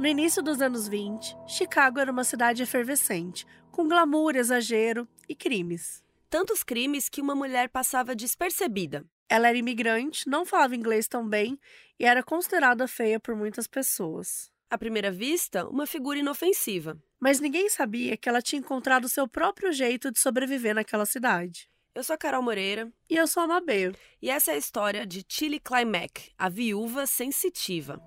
No início dos anos 20, Chicago era uma cidade efervescente, com glamour, exagero e crimes. Tantos crimes que uma mulher passava despercebida. Ela era imigrante, não falava inglês tão bem e era considerada feia por muitas pessoas. À primeira vista, uma figura inofensiva. Mas ninguém sabia que ela tinha encontrado seu próprio jeito de sobreviver naquela cidade. Eu sou a Carol Moreira. E eu sou a Mabel. E essa é a história de Tilly Climack, a viúva sensitiva.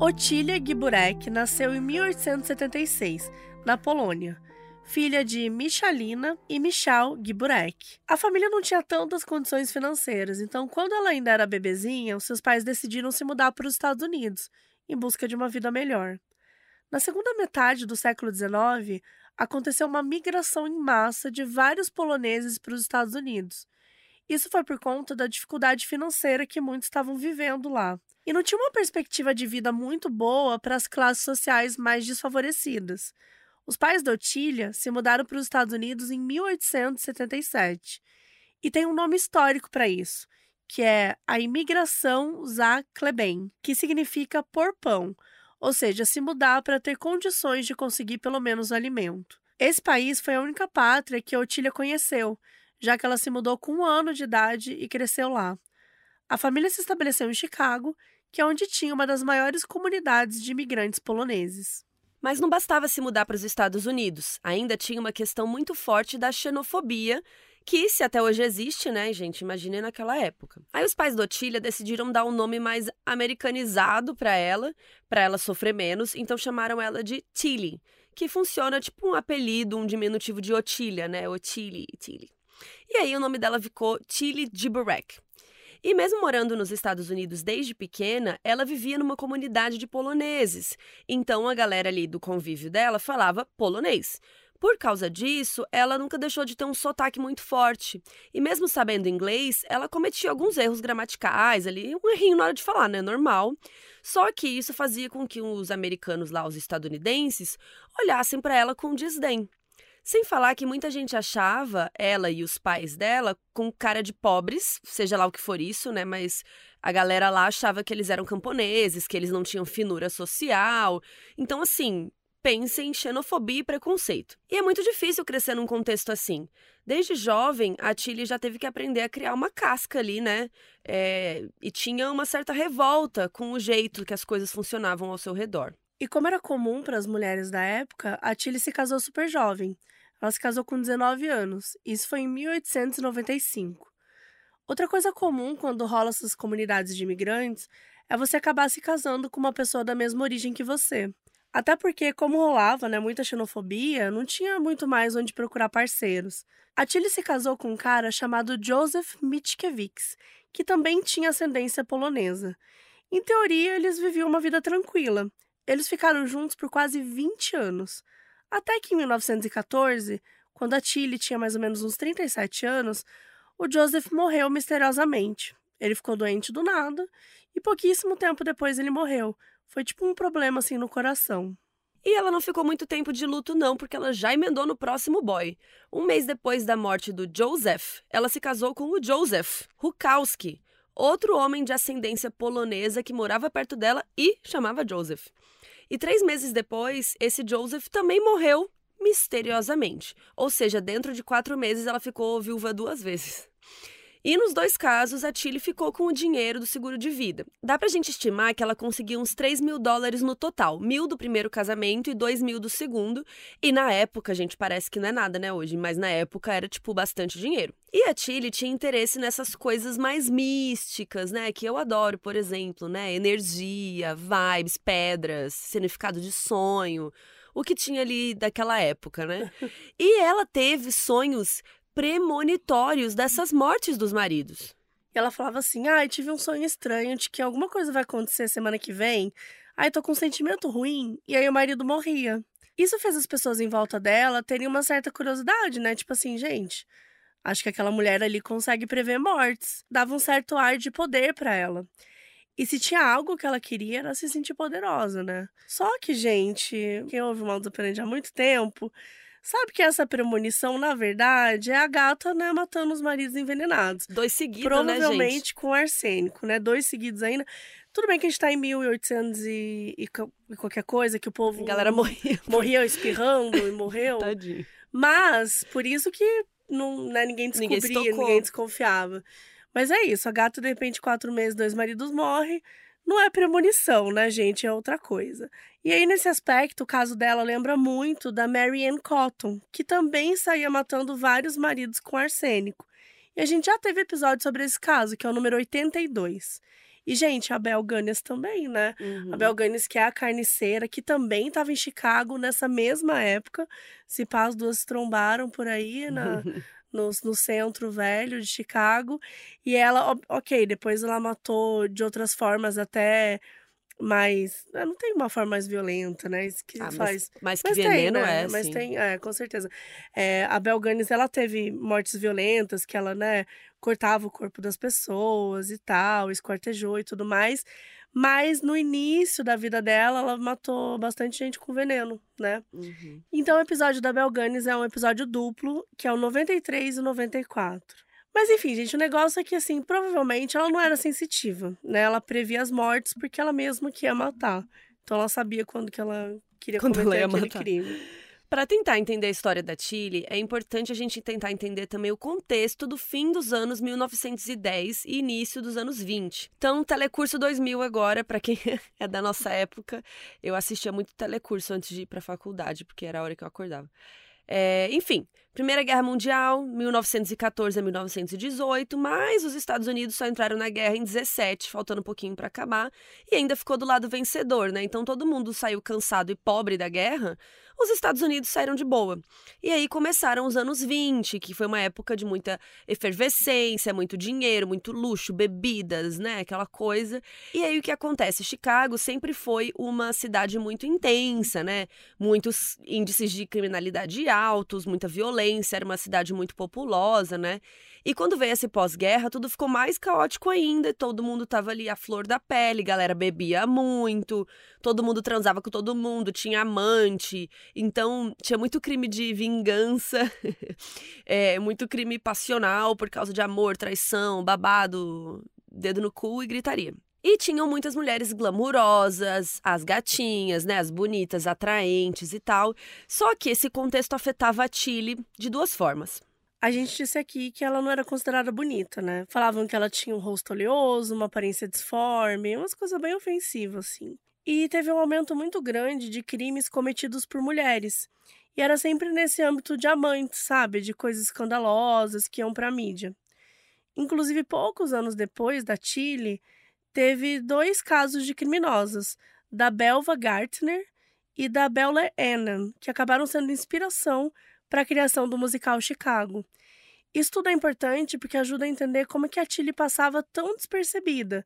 Otília Giburek nasceu em 1876, na Polônia, filha de Michalina e Michał Giburek. A família não tinha tantas condições financeiras, então quando ela ainda era bebezinha, os seus pais decidiram se mudar para os Estados Unidos, em busca de uma vida melhor. Na segunda metade do século XIX, aconteceu uma migração em massa de vários poloneses para os Estados Unidos. Isso foi por conta da dificuldade financeira que muitos estavam vivendo lá e não tinha uma perspectiva de vida muito boa para as classes sociais mais desfavorecidas. Os pais da Otília se mudaram para os Estados Unidos em 1877 e tem um nome histórico para isso, que é a imigração Zakleben, que significa por pão, ou seja, se mudar para ter condições de conseguir pelo menos alimento. Esse país foi a única pátria que a Otília conheceu, já que ela se mudou com um ano de idade e cresceu lá. A família se estabeleceu em Chicago que é onde tinha uma das maiores comunidades de imigrantes poloneses. Mas não bastava se mudar para os Estados Unidos, ainda tinha uma questão muito forte da xenofobia, que se até hoje existe, né, gente? Imagine naquela época. Aí os pais do Otília decidiram dar um nome mais americanizado para ela, para ela sofrer menos, então chamaram ela de Tilly, que funciona tipo um apelido, um diminutivo de Otília, né? Otília, Tilly. E aí o nome dela ficou Tilly Giburek. E mesmo morando nos Estados Unidos desde pequena, ela vivia numa comunidade de poloneses. Então a galera ali do convívio dela falava polonês. Por causa disso, ela nunca deixou de ter um sotaque muito forte. E mesmo sabendo inglês, ela cometia alguns erros gramaticais ali, um errinho na hora de falar, né? Normal. Só que isso fazia com que os americanos lá, os estadunidenses, olhassem para ela com desdém. Sem falar que muita gente achava ela e os pais dela com cara de pobres, seja lá o que for isso, né? Mas a galera lá achava que eles eram camponeses, que eles não tinham finura social. Então, assim, pensem em xenofobia e preconceito. E é muito difícil crescer num contexto assim. Desde jovem, a Tilly já teve que aprender a criar uma casca ali, né? É, e tinha uma certa revolta com o jeito que as coisas funcionavam ao seu redor. E como era comum para as mulheres da época, a Tilly se casou super jovem. Ela se casou com 19 anos. Isso foi em 1895. Outra coisa comum quando rola essas comunidades de imigrantes é você acabar se casando com uma pessoa da mesma origem que você. Até porque, como rolava né, muita xenofobia, não tinha muito mais onde procurar parceiros. A Tilly se casou com um cara chamado Joseph Mickiewicz, que também tinha ascendência polonesa. Em teoria, eles viviam uma vida tranquila. Eles ficaram juntos por quase 20 anos. Até que em 1914, quando a Tilly tinha mais ou menos uns 37 anos, o Joseph morreu misteriosamente. Ele ficou doente do nada e pouquíssimo tempo depois ele morreu. Foi tipo um problema assim no coração. E ela não ficou muito tempo de luto, não, porque ela já emendou no próximo boy. Um mês depois da morte do Joseph, ela se casou com o Joseph Rukowski, outro homem de ascendência polonesa que morava perto dela e chamava Joseph. E três meses depois, esse Joseph também morreu misteriosamente. Ou seja, dentro de quatro meses ela ficou viúva duas vezes. E nos dois casos, a Tilly ficou com o dinheiro do seguro de vida. Dá pra gente estimar que ela conseguiu uns 3 mil dólares no total: mil do primeiro casamento e 2 mil do segundo. E na época, gente, parece que não é nada, né, hoje, mas na época era, tipo, bastante dinheiro. E a Tilly tinha interesse nessas coisas mais místicas, né, que eu adoro, por exemplo, né, energia, vibes, pedras, significado de sonho o que tinha ali daquela época, né? E ela teve sonhos premonitórios dessas mortes dos maridos. E ela falava assim: ai, ah, tive um sonho estranho de que alguma coisa vai acontecer semana que vem. Aí tô com um sentimento ruim. E aí o marido morria. Isso fez as pessoas em volta dela terem uma certa curiosidade, né? Tipo assim, gente, acho que aquela mulher ali consegue prever mortes. Dava um certo ar de poder para ela. E se tinha algo que ela queria, era se sentir poderosa, né? Só que, gente, quem ouve o Maldo Operandi há muito tempo, sabe que essa premonição, na verdade, é a gata, né, matando os maridos envenenados. Dois seguidos, Provavelmente né, gente? com arsênico, né? Dois seguidos ainda. Tudo bem que a gente tá em 1800 e, e, e qualquer coisa, que o povo... A galera morria. Morria espirrando e morreu. Tadinho. Mas, por isso que não, né, ninguém descobria, ninguém, ninguém desconfiava. Mas é isso, a gata, de repente, quatro meses, dois maridos morre. Não é premonição, né, gente? É outra coisa. E aí, nesse aspecto, o caso dela lembra muito da Mary Ann Cotton, que também saía matando vários maridos com arsênico. E a gente já teve episódio sobre esse caso, que é o número 82. E, gente, a Bel Gunness também, né? Uhum. A Bel Gunness, que é a carniceira, que também estava em Chicago nessa mesma época. Se pá, as duas trombaram por aí na, no, no centro velho de Chicago. E ela, ok, depois ela matou de outras formas até mais. Eh, não tem uma forma mais violenta, né? Isso que ah, faz. Mas, mas que mas veneno tem, né? é. Mas sim. tem, é, com certeza. É, a Bel Gunness, ela teve mortes violentas, que ela, né, cortava o corpo das pessoas e tal, esquartejou e tudo mais. Mas no início da vida dela, ela matou bastante gente com veneno, né? Uhum. Então o episódio da Bel Gunness é um episódio duplo, que é o 93 e o 94. Mas enfim, gente, o negócio é que, assim, provavelmente ela não era sensitiva, né? Ela previa as mortes porque ela mesma que ia matar. Então ela sabia quando que ela queria quando cometer ela aquele matar. crime. Para tentar entender a história da Chile, é importante a gente tentar entender também o contexto do fim dos anos 1910 e início dos anos 20. Então, Telecurso 2000 agora, para quem é da nossa época, eu assistia muito Telecurso antes de ir para a faculdade, porque era a hora que eu acordava. É, enfim, Primeira Guerra Mundial, 1914 a 1918, mas os Estados Unidos só entraram na guerra em 17, faltando um pouquinho para acabar, e ainda ficou do lado vencedor, né? Então todo mundo saiu cansado e pobre da guerra, os Estados Unidos saíram de boa. E aí começaram os anos 20, que foi uma época de muita efervescência, muito dinheiro, muito luxo, bebidas, né? Aquela coisa. E aí o que acontece? Chicago sempre foi uma cidade muito intensa, né? Muitos índices de criminalidade altos, muita violência, era uma cidade muito populosa, né? E quando veio esse pós-guerra, tudo ficou mais caótico ainda. Todo mundo tava ali à flor da pele, galera bebia muito, todo mundo transava com todo mundo, tinha amante. Então, tinha muito crime de vingança, é, muito crime passional por causa de amor, traição, babado, dedo no cu e gritaria. E tinham muitas mulheres glamurosas, as gatinhas, né, as bonitas, atraentes e tal. Só que esse contexto afetava a Tilly de duas formas. A gente disse aqui que ela não era considerada bonita, né? Falavam que ela tinha um rosto oleoso, uma aparência disforme, umas coisas bem ofensivas, assim. E teve um aumento muito grande de crimes cometidos por mulheres. E era sempre nesse âmbito de amantes, sabe? De coisas escandalosas que iam pra mídia. Inclusive, poucos anos depois da Chile, teve dois casos de criminosas, da Belva Gartner e da Bella Annan, que acabaram sendo inspiração para a criação do musical Chicago. Isso tudo é importante porque ajuda a entender como que a Tilly passava tão despercebida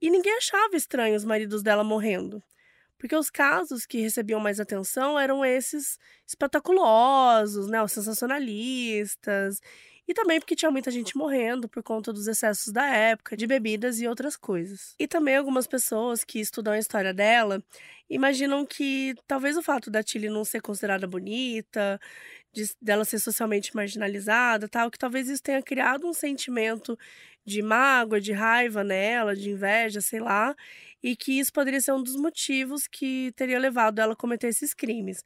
e ninguém achava estranho os maridos dela morrendo. Porque os casos que recebiam mais atenção eram esses espetaculosos, né, os sensacionalistas, e também porque tinha muita gente morrendo por conta dos excessos da época, de bebidas e outras coisas. E também algumas pessoas que estudam a história dela imaginam que talvez o fato da Tilly não ser considerada bonita, de, dela ser socialmente marginalizada, tal, que talvez isso tenha criado um sentimento de mágoa, de raiva nela, de inveja, sei lá, e que isso poderia ser um dos motivos que teria levado ela a cometer esses crimes.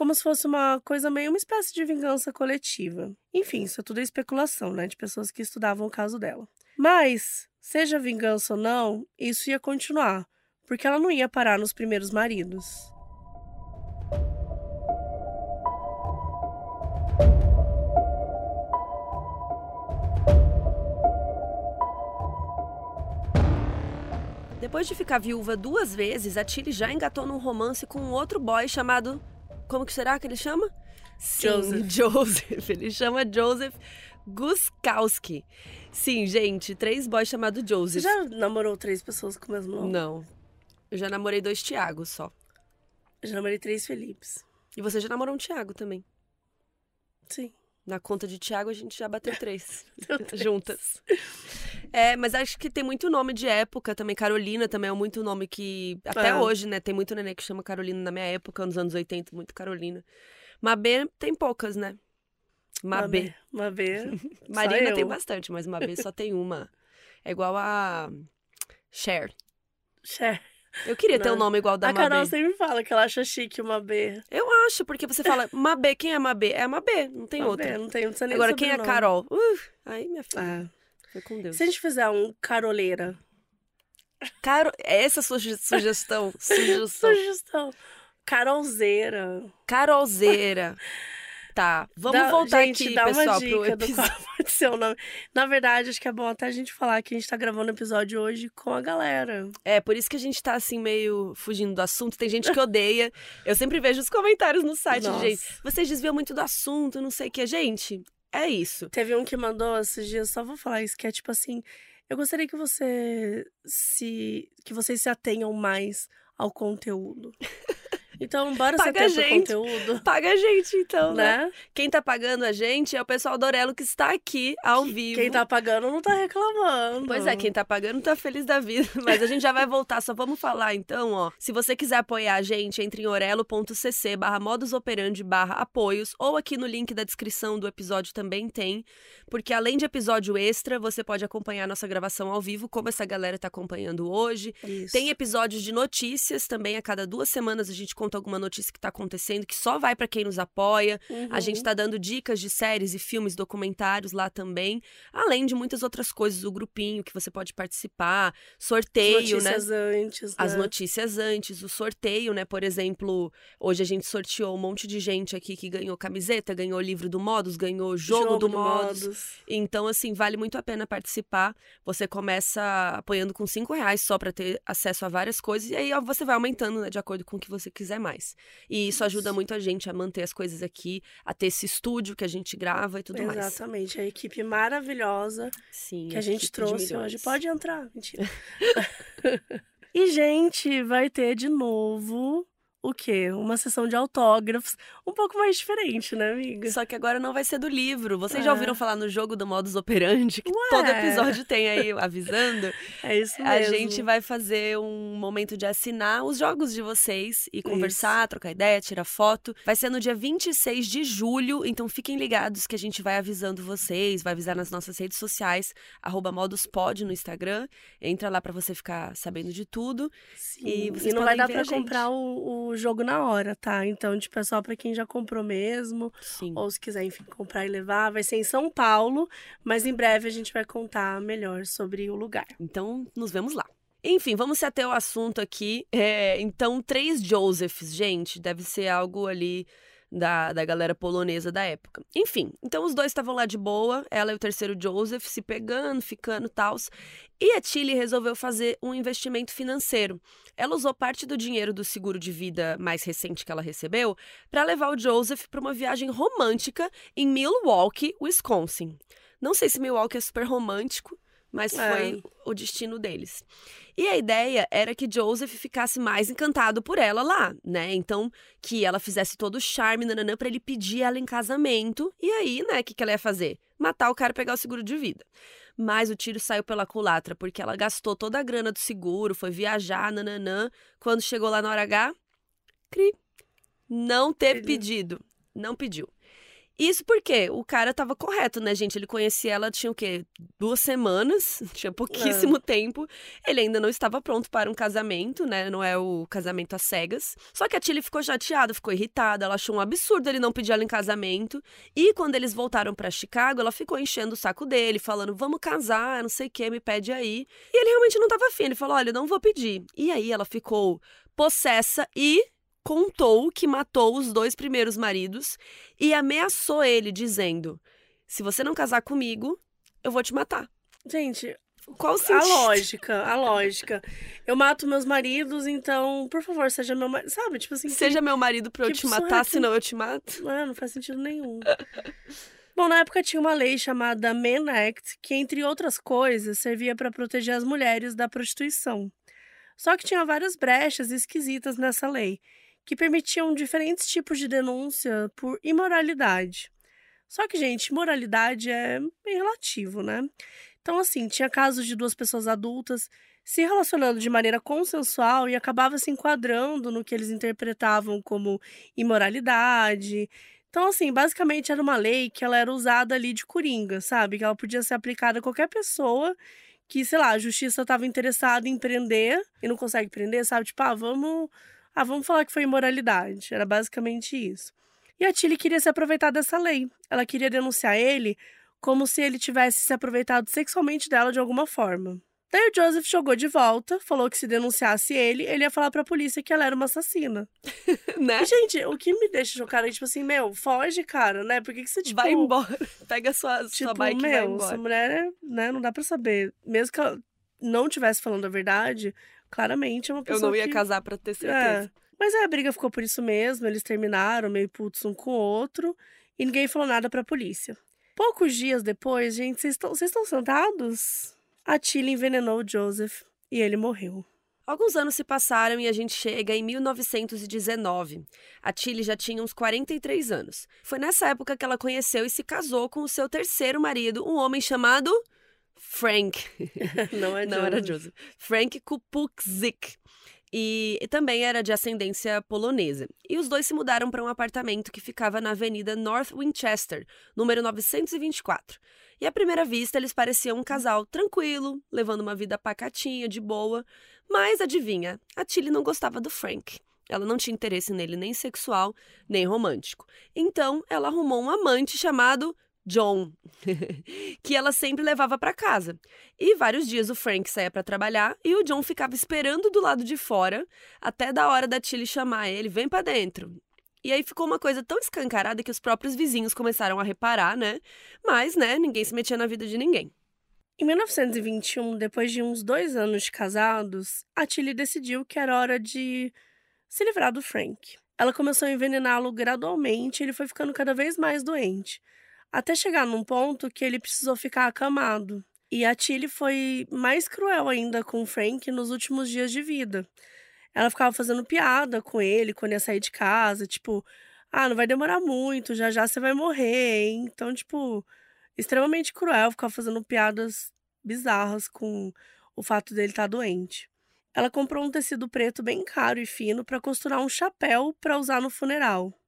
Como se fosse uma coisa meio uma espécie de vingança coletiva. Enfim, isso tudo é especulação, né, de pessoas que estudavam o caso dela. Mas, seja vingança ou não, isso ia continuar, porque ela não ia parar nos primeiros maridos. Depois de ficar viúva duas vezes, a Tilly já engatou num romance com um outro boy chamado. Como que será que ele chama? Sim, Joseph. Joseph. Ele chama Joseph Guskowski. Sim, gente, três boys chamados Você Joseph. já namorou três pessoas com o mesmo nome? Não. Eu já namorei dois Tiagos só. Eu já namorei três Felipes. E você já namorou um Tiago também. Sim. Na conta de Tiago, a gente já bateu três. Três. juntas. É, mas acho que tem muito nome de época também. Carolina também é muito nome que. Até É. hoje, né? Tem muito neném que chama Carolina na minha época, nos anos 80, muito Carolina. Mabê tem poucas, né? Mabê. Mabê. Marina eu. tem bastante, mas Mabê só tem uma. É igual a. Cher. Cher. Eu queria ter Não. um nome igual da a Carol Mabê. sempre fala que ela acha chique uma B. Eu acho, porque você fala Mabê, quem é Mabê? É a Mabê, não tem Mabê, outra. Não tem, não Agora, quem é. Carol? Uh, aí, minha filha, É. foi com Deus. Se a gente fizer um caroleira. Caro... Essa é a suge- sugestão. Sugestão. Sugestão. Carolzeira. Carolzeira. Tá, vamos Dá- voltar gente, aqui, dá pessoal, uma dica do qual pode ser o nome. Na verdade, acho que é bom até a gente falar que a gente tá gravando o episódio hoje com a galera. É, por isso que a gente tá assim meio fugindo do assunto. Tem gente que odeia. Eu sempre vejo os comentários no site, Nossa. gente. Vocês desviam muito do assunto, não sei o que. Gente, é isso. Teve um que mandou esses dias, só vou falar isso, que é tipo assim: eu gostaria que você se. que vocês se atenham mais ao conteúdo. Então, bora Paga pro gente. conteúdo. Paga a gente, então, né? Né? Quem tá pagando a gente é o pessoal do Orelo que está aqui ao vivo. Quem tá pagando não tá reclamando. Pois é, quem tá pagando tá feliz da vida. Mas a gente já vai voltar, só vamos falar então, ó. Se você quiser apoiar a gente, entre em orelo.cc barra modusoperandi barra apoios, ou aqui no link da descrição do episódio também tem, porque além de episódio extra, você pode acompanhar nossa gravação ao vivo, como essa galera tá acompanhando hoje. Isso. Tem episódios de notícias também, a cada duas semanas a gente conta alguma notícia que tá acontecendo, que só vai pra quem nos apoia. A Uhum. gente tá dando dicas de séries e filmes, documentários lá também, além de muitas outras coisas, o grupinho que você pode participar, sorteio, As né? notícias antes, As né? notícias antes, o sorteio, né? Por exemplo, hoje a gente sorteou um monte de gente aqui que ganhou camiseta, ganhou livro do Modus, ganhou jogo, do, Modus. Então, assim, vale muito a pena participar. Você começa apoiando com cinco reais só para ter acesso a várias coisas. E aí ó, você vai aumentando, né, de acordo com o que você quiser mais. E isso ajuda muito a gente a manter as coisas aqui, a ter esse estúdio que a gente grava e tudo mais. Exatamente, a equipe maravilhosa Sim. que a gente equipe de trouxe hoje. Pode entrar, mentira. e, gente, vai ter de novo o quê? Uma sessão de autógrafos. Um pouco mais diferente, né, amiga? Só que agora não vai ser do livro. Vocês É. já ouviram falar no jogo do Modus Operandi, que Ué. todo episódio tem aí avisando? É isso mesmo. A gente vai fazer um momento de assinar os jogos de vocês e conversar, trocar ideia, tirar foto. Vai ser no dia 26 de julho, então fiquem ligados que a gente vai avisando vocês, vai avisar nas nossas redes sociais, arroba moduspod no Instagram. Entra lá pra você ficar sabendo de tudo. Sim. E vocês não vai dar pra gente. comprar o, o jogo na hora, tá? Então, tipo, é só pra quem já comprou mesmo. Sim. Ou se quiser, enfim, comprar e levar. Vai ser em São Paulo, mas em breve a gente vai contar melhor sobre o lugar. Então, nos vemos lá. Enfim, vamos se até o assunto aqui. É, então, três Josephs, gente, deve ser algo ali da, da galera polonesa da época. Enfim, então os dois estavam lá de boa, ela e o terceiro Joseph se pegando, ficando tals. E a Tilly resolveu fazer um investimento financeiro. Ela usou parte do dinheiro do seguro de vida mais recente que ela recebeu para levar o Joseph para uma viagem romântica em Milwaukee, Wisconsin. Não sei se Milwaukee é super romântico, mas É. foi o destino deles. E a ideia era que Joseph ficasse mais encantado por ela lá, né? Então, que ela fizesse todo o charme, nananã, pra ele pedir ela em casamento. E aí, né, o que, que ela ia fazer? Matar o cara e pegar o seguro de vida. Mas o tiro saiu pela culatra, porque ela gastou toda a grana do seguro, foi viajar, nananã. Quando chegou lá na hora H, cri. Não ter Ele- pedido. Não pediu. Isso porque o cara tava correto, né, gente? Ele conhecia ela tinha o quê? Duas semanas, tinha pouquíssimo é. tempo. Ele ainda não estava pronto para um casamento, né? Não é o casamento às cegas. Só que a Tilly ficou chateada, ficou irritada, ela achou um absurdo ele não pedir ela em casamento. E quando eles voltaram para Chicago, ela ficou enchendo o saco dele, falando: vamos casar, não sei o que, me pede aí. E ele realmente não estava afim. Ele falou: olha, não vou pedir. E aí ela ficou possessa e contou que matou os dois primeiros maridos e ameaçou ele, dizendo: Se você não casar comigo, eu vou te matar. Gente, qual sentido? A lógica, a lógica. Eu mato meus maridos, então, por favor, seja meu marido. Sabe? Tipo assim. Seja que, meu marido pra eu te matar, que... senão eu te mato. Não, não faz sentido nenhum. Bom, na época tinha uma lei chamada Men Act, que, entre outras coisas, servia para proteger as mulheres da prostituição. Só que tinha várias brechas esquisitas nessa lei que permitiam diferentes tipos de denúncia por imoralidade. Só que, gente, moralidade é bem relativo, né? Então, assim, tinha casos de duas pessoas adultas se relacionando de maneira consensual e acabava se enquadrando no que eles interpretavam como imoralidade. Então, assim, basicamente era uma lei que ela era usada ali de coringa, sabe? Que ela podia ser aplicada a qualquer pessoa que, sei lá, a justiça estava interessada em prender e não consegue prender, sabe? Tipo, ah, vamos ah, vamos falar que foi imoralidade. Era basicamente isso. E a Tilly queria se aproveitar dessa lei. Ela queria denunciar ele como se ele tivesse se aproveitado sexualmente dela de alguma forma. Daí o Joseph jogou de volta, falou que se denunciasse ele, ele ia falar pra polícia que ela era uma assassina. né? E, gente, o que me deixa chocada é, tipo assim, meu, foge, cara, né? Por que, que você, tipo... Vai embora. Pega sua, tipo, sua bike meu, e vai embora. essa mulher, é, né, não dá pra saber. Mesmo que ela não estivesse falando a verdade, claramente é uma pessoa Eu não ia que... casar pra ter certeza. É. Mas a briga ficou por isso mesmo, eles terminaram meio putos um com o outro e ninguém falou nada pra polícia. Poucos dias depois, gente, vocês estão sentados? A Tilly envenenou o Joseph e ele morreu. Alguns anos se passaram e a gente chega em 1919. A Tilly já tinha uns 43 anos. Foi nessa época que ela conheceu e se casou com o seu terceiro marido, um homem chamado Frank. Não, é Não era Joseph. Frank Kupukzik e, também era de ascendência polonesa. E os dois se mudaram para um apartamento que ficava na Avenida North Winchester, número 924. E à primeira vista eles pareciam um casal tranquilo, levando uma vida pacatinha, de boa. Mas adivinha, a Tilly não gostava do Frank. Ela não tinha interesse nele nem sexual, nem romântico. Então, ela arrumou um amante chamado John, que ela sempre levava para casa. E vários dias o Frank saía para trabalhar e o John ficava esperando do lado de fora até da hora da Tilly chamar ele, vem para dentro. E aí ficou uma coisa tão escancarada que os próprios vizinhos começaram a reparar, né? Mas, né, ninguém se metia na vida de ninguém. Em 1921, depois de uns dois anos de casados, a Tilly decidiu que era hora de se livrar do Frank. Ela começou a envenená-lo gradualmente e ele foi ficando cada vez mais doente até chegar num ponto que ele precisou ficar acamado. E a Tilly foi mais cruel ainda com o Frank nos últimos dias de vida. Ela ficava fazendo piada com ele quando ia sair de casa, tipo, ah, não vai demorar muito, já já você vai morrer, hein? Então, tipo, extremamente cruel, ficava fazendo piadas bizarras com o fato dele estar tá doente. Ela comprou um tecido preto bem caro e fino para costurar um chapéu para usar no funeral.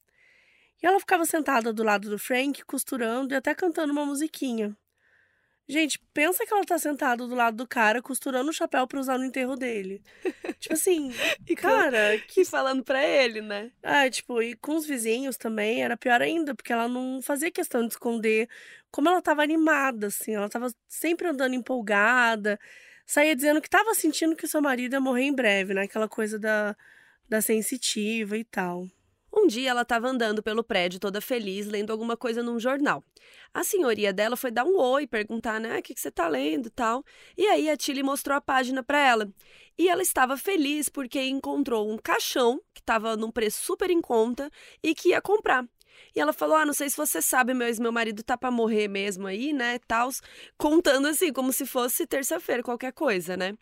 E ela ficava sentada do lado do Frank, costurando e até cantando uma musiquinha. Gente, pensa que ela tá sentada do lado do cara, costurando o chapéu pra usar no enterro dele. tipo assim, e cara. Que falando pra ele, né? Ah, tipo, e com os vizinhos também era pior ainda, porque ela não fazia questão de esconder como ela tava animada, assim. Ela tava sempre andando empolgada, saía dizendo que tava sentindo que seu marido ia morrer em breve, né? Aquela coisa da, da sensitiva e tal. Um dia ela estava andando pelo prédio toda feliz, lendo alguma coisa num jornal. A senhoria dela foi dar um oi, perguntar, né, o que, que você está lendo tal. E aí a Tilly mostrou a página para ela. E ela estava feliz porque encontrou um caixão que estava num preço super em conta e que ia comprar. E ela falou: Ah, não sei se você sabe, mas meu marido tá pra morrer mesmo aí, né? Tals, contando assim, como se fosse terça-feira, qualquer coisa, né?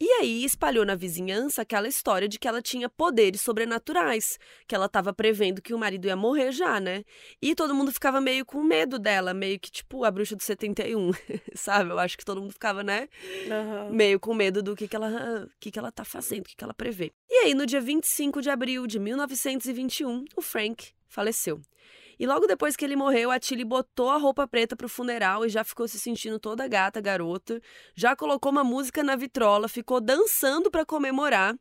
E aí espalhou na vizinhança aquela história de que ela tinha poderes sobrenaturais, que ela tava prevendo que o marido ia morrer já, né? E todo mundo ficava meio com medo dela, meio que tipo a bruxa do 71, sabe? Eu acho que todo mundo ficava, né? Uhum. Meio com medo do que, que ela que, que ela tá fazendo, o que, que ela prevê. E aí, no dia 25 de abril de 1921, o Frank faleceu. E logo depois que ele morreu, a Tilly botou a roupa preta pro funeral e já ficou se sentindo toda gata, garota. Já colocou uma música na vitrola, ficou dançando para comemorar.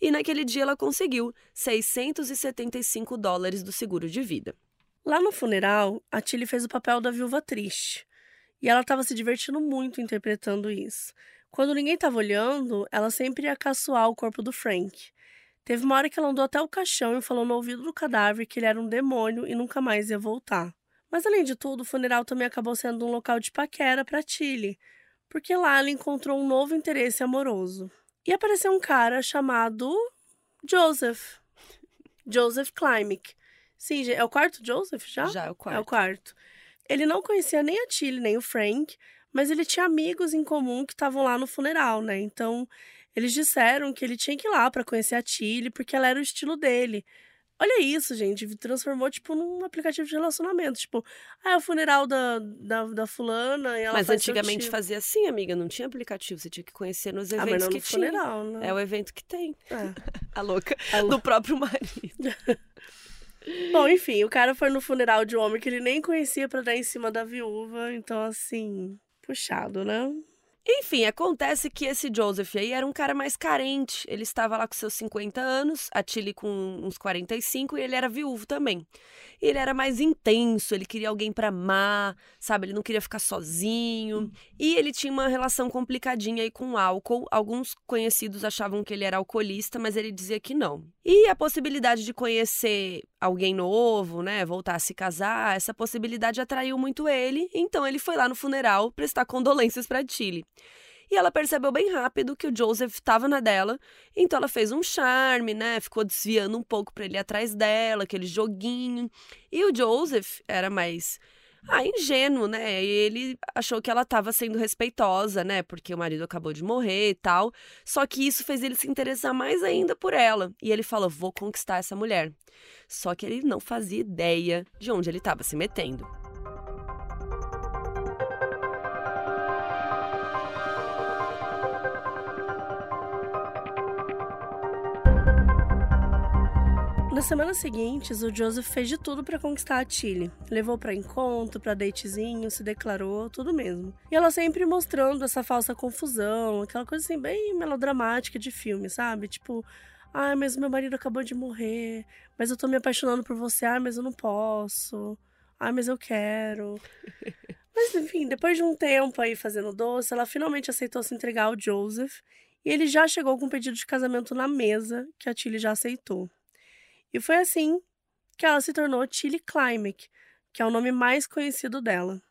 E naquele dia ela conseguiu 675 dólares do seguro de vida. Lá no funeral, a Tilly fez o papel da viúva triste. E ela estava se divertindo muito interpretando isso. Quando ninguém estava olhando, ela sempre ia caçoar o corpo do Frank. Teve uma hora que ela andou até o caixão e falou no ouvido do cadáver que ele era um demônio e nunca mais ia voltar. Mas além de tudo, o funeral também acabou sendo um local de paquera para Tilly, porque lá ela encontrou um novo interesse amoroso. E apareceu um cara chamado Joseph. Joseph Klimek. Sim, é o quarto Joseph já? Já é o quarto. É o quarto. Ele não conhecia nem a Tilly, nem o Frank, mas ele tinha amigos em comum que estavam lá no funeral, né? Então, eles disseram que ele tinha que ir lá para conhecer a Tilly, porque ela era o estilo dele. Olha isso, gente. Transformou, tipo, num aplicativo de relacionamento. Tipo, ah, é o funeral da, da, da fulana e ela Mas antigamente fazia assim, amiga. Não tinha aplicativo. Você tinha que conhecer nos eventos ah, mas não que no tinha. funeral, né? É o evento que tem. É. a louca. A do próprio marido. Bom, enfim, o cara foi no funeral de um homem que ele nem conhecia para dar em cima da viúva. Então, assim, puxado, né? Enfim, acontece que esse Joseph aí era um cara mais carente. Ele estava lá com seus 50 anos, a Tilly com uns 45 e ele era viúvo também. Ele era mais intenso, ele queria alguém para amar, sabe? Ele não queria ficar sozinho. E ele tinha uma relação complicadinha aí com o álcool. Alguns conhecidos achavam que ele era alcoolista, mas ele dizia que não. E a possibilidade de conhecer alguém novo, né, voltar a se casar, essa possibilidade atraiu muito ele. Então ele foi lá no funeral prestar condolências para Tilly. E ela percebeu bem rápido que o Joseph estava na dela, então ela fez um charme, né? Ficou desviando um pouco para ele ir atrás dela, aquele joguinho. E o Joseph era mais ah, ingênuo, né? E ele achou que ela estava sendo respeitosa, né? Porque o marido acabou de morrer e tal. Só que isso fez ele se interessar mais ainda por ela. E ele falou: vou conquistar essa mulher. Só que ele não fazia ideia de onde ele estava se metendo. Nas semanas seguintes, o Joseph fez de tudo para conquistar a Tilly. Levou para encontro, para datezinho, se declarou, tudo mesmo. E ela sempre mostrando essa falsa confusão, aquela coisa assim bem melodramática de filme, sabe? Tipo, ah, mas meu marido acabou de morrer, mas eu tô me apaixonando por você, ah, mas eu não posso. Ah, mas eu quero. Mas enfim, depois de um tempo aí fazendo doce, ela finalmente aceitou se entregar ao Joseph e ele já chegou com um pedido de casamento na mesa, que a Tilly já aceitou. E foi assim que ela se tornou Tilly Klimek, que é o nome mais conhecido dela.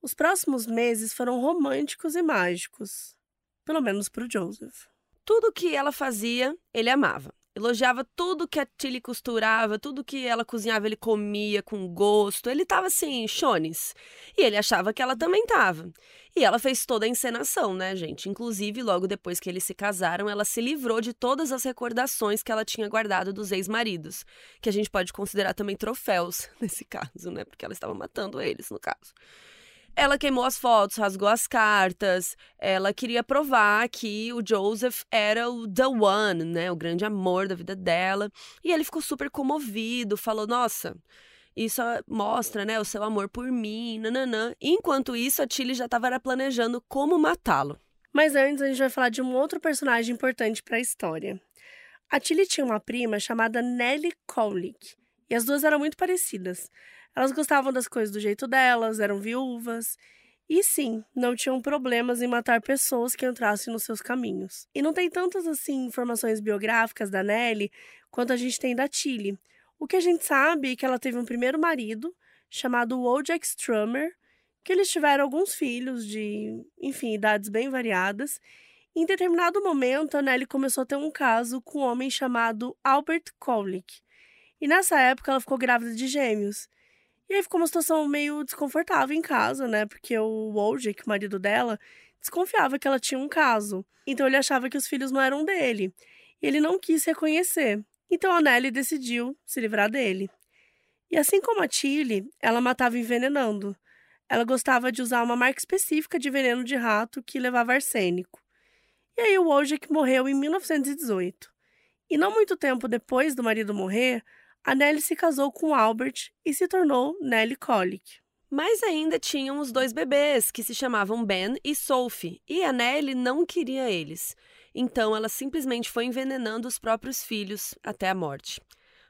Os próximos meses foram românticos e mágicos, pelo menos para o Joseph. Tudo que ela fazia, ele amava. Elogiava tudo que a Tilly costurava, tudo que ela cozinhava, ele comia com gosto. Ele tava assim, chones. E ele achava que ela também tava. E ela fez toda a encenação, né, gente? Inclusive, logo depois que eles se casaram, ela se livrou de todas as recordações que ela tinha guardado dos ex-maridos, que a gente pode considerar também troféus nesse caso, né? Porque ela estava matando eles, no caso. Ela queimou as fotos, rasgou as cartas. Ela queria provar que o Joseph era o the one, né? O grande amor da vida dela. E ele ficou super comovido, falou: "Nossa, isso mostra, né, o seu amor por mim, nananã". Enquanto isso, a Tilly já estava planejando como matá-lo. Mas antes a gente vai falar de um outro personagem importante para a história. A Tilly tinha uma prima chamada Nellie Cowlick, e as duas eram muito parecidas. Elas gostavam das coisas do jeito delas, eram viúvas. E sim, não tinham problemas em matar pessoas que entrassem nos seus caminhos. E não tem tantas assim informações biográficas da Nelly quanto a gente tem da Tilly. O que a gente sabe é que ela teve um primeiro marido chamado Wojciech Strummer, que eles tiveram alguns filhos de, enfim, idades bem variadas. Em determinado momento, a Nelly começou a ter um caso com um homem chamado Albert Kowlik. E nessa época ela ficou grávida de gêmeos. E aí ficou uma situação meio desconfortável em casa, né? Porque o Wojciech, o marido dela, desconfiava que ela tinha um caso. Então ele achava que os filhos não eram dele. E ele não quis reconhecer. Então a Nelly decidiu se livrar dele. E assim como a Tilly, ela matava envenenando. Ela gostava de usar uma marca específica de veneno de rato que levava arsênico. E aí o Wojciech morreu em 1918. E não muito tempo depois do marido morrer, a Nellie se casou com Albert e se tornou Nellie Colick. Mas ainda tinham os dois bebês, que se chamavam Ben e Sophie, e a Nellie não queria eles. Então ela simplesmente foi envenenando os próprios filhos até a morte.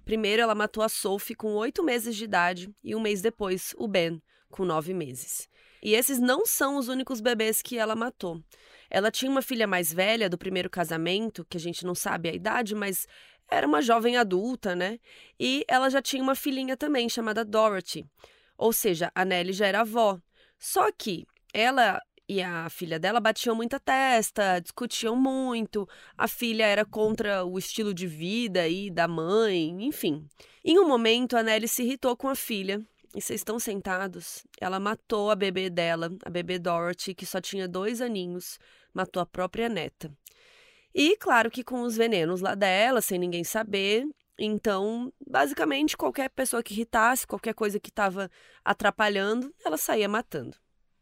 Primeiro, ela matou a Sophie com oito meses de idade e um mês depois, o Ben, com nove meses. E esses não são os únicos bebês que ela matou. Ela tinha uma filha mais velha do primeiro casamento, que a gente não sabe a idade, mas era uma jovem adulta, né? E ela já tinha uma filhinha também, chamada Dorothy. Ou seja, a Nelly já era avó. Só que ela e a filha dela batiam muita testa, discutiam muito. A filha era contra o estilo de vida aí da mãe, enfim. Em um momento, a Nelly se irritou com a filha. E vocês estão sentados? Ela matou a bebê dela, a bebê Dorothy, que só tinha dois aninhos, matou a própria neta. E claro que com os venenos lá dela, sem ninguém saber. Então, basicamente, qualquer pessoa que irritasse, qualquer coisa que estava atrapalhando, ela saía matando.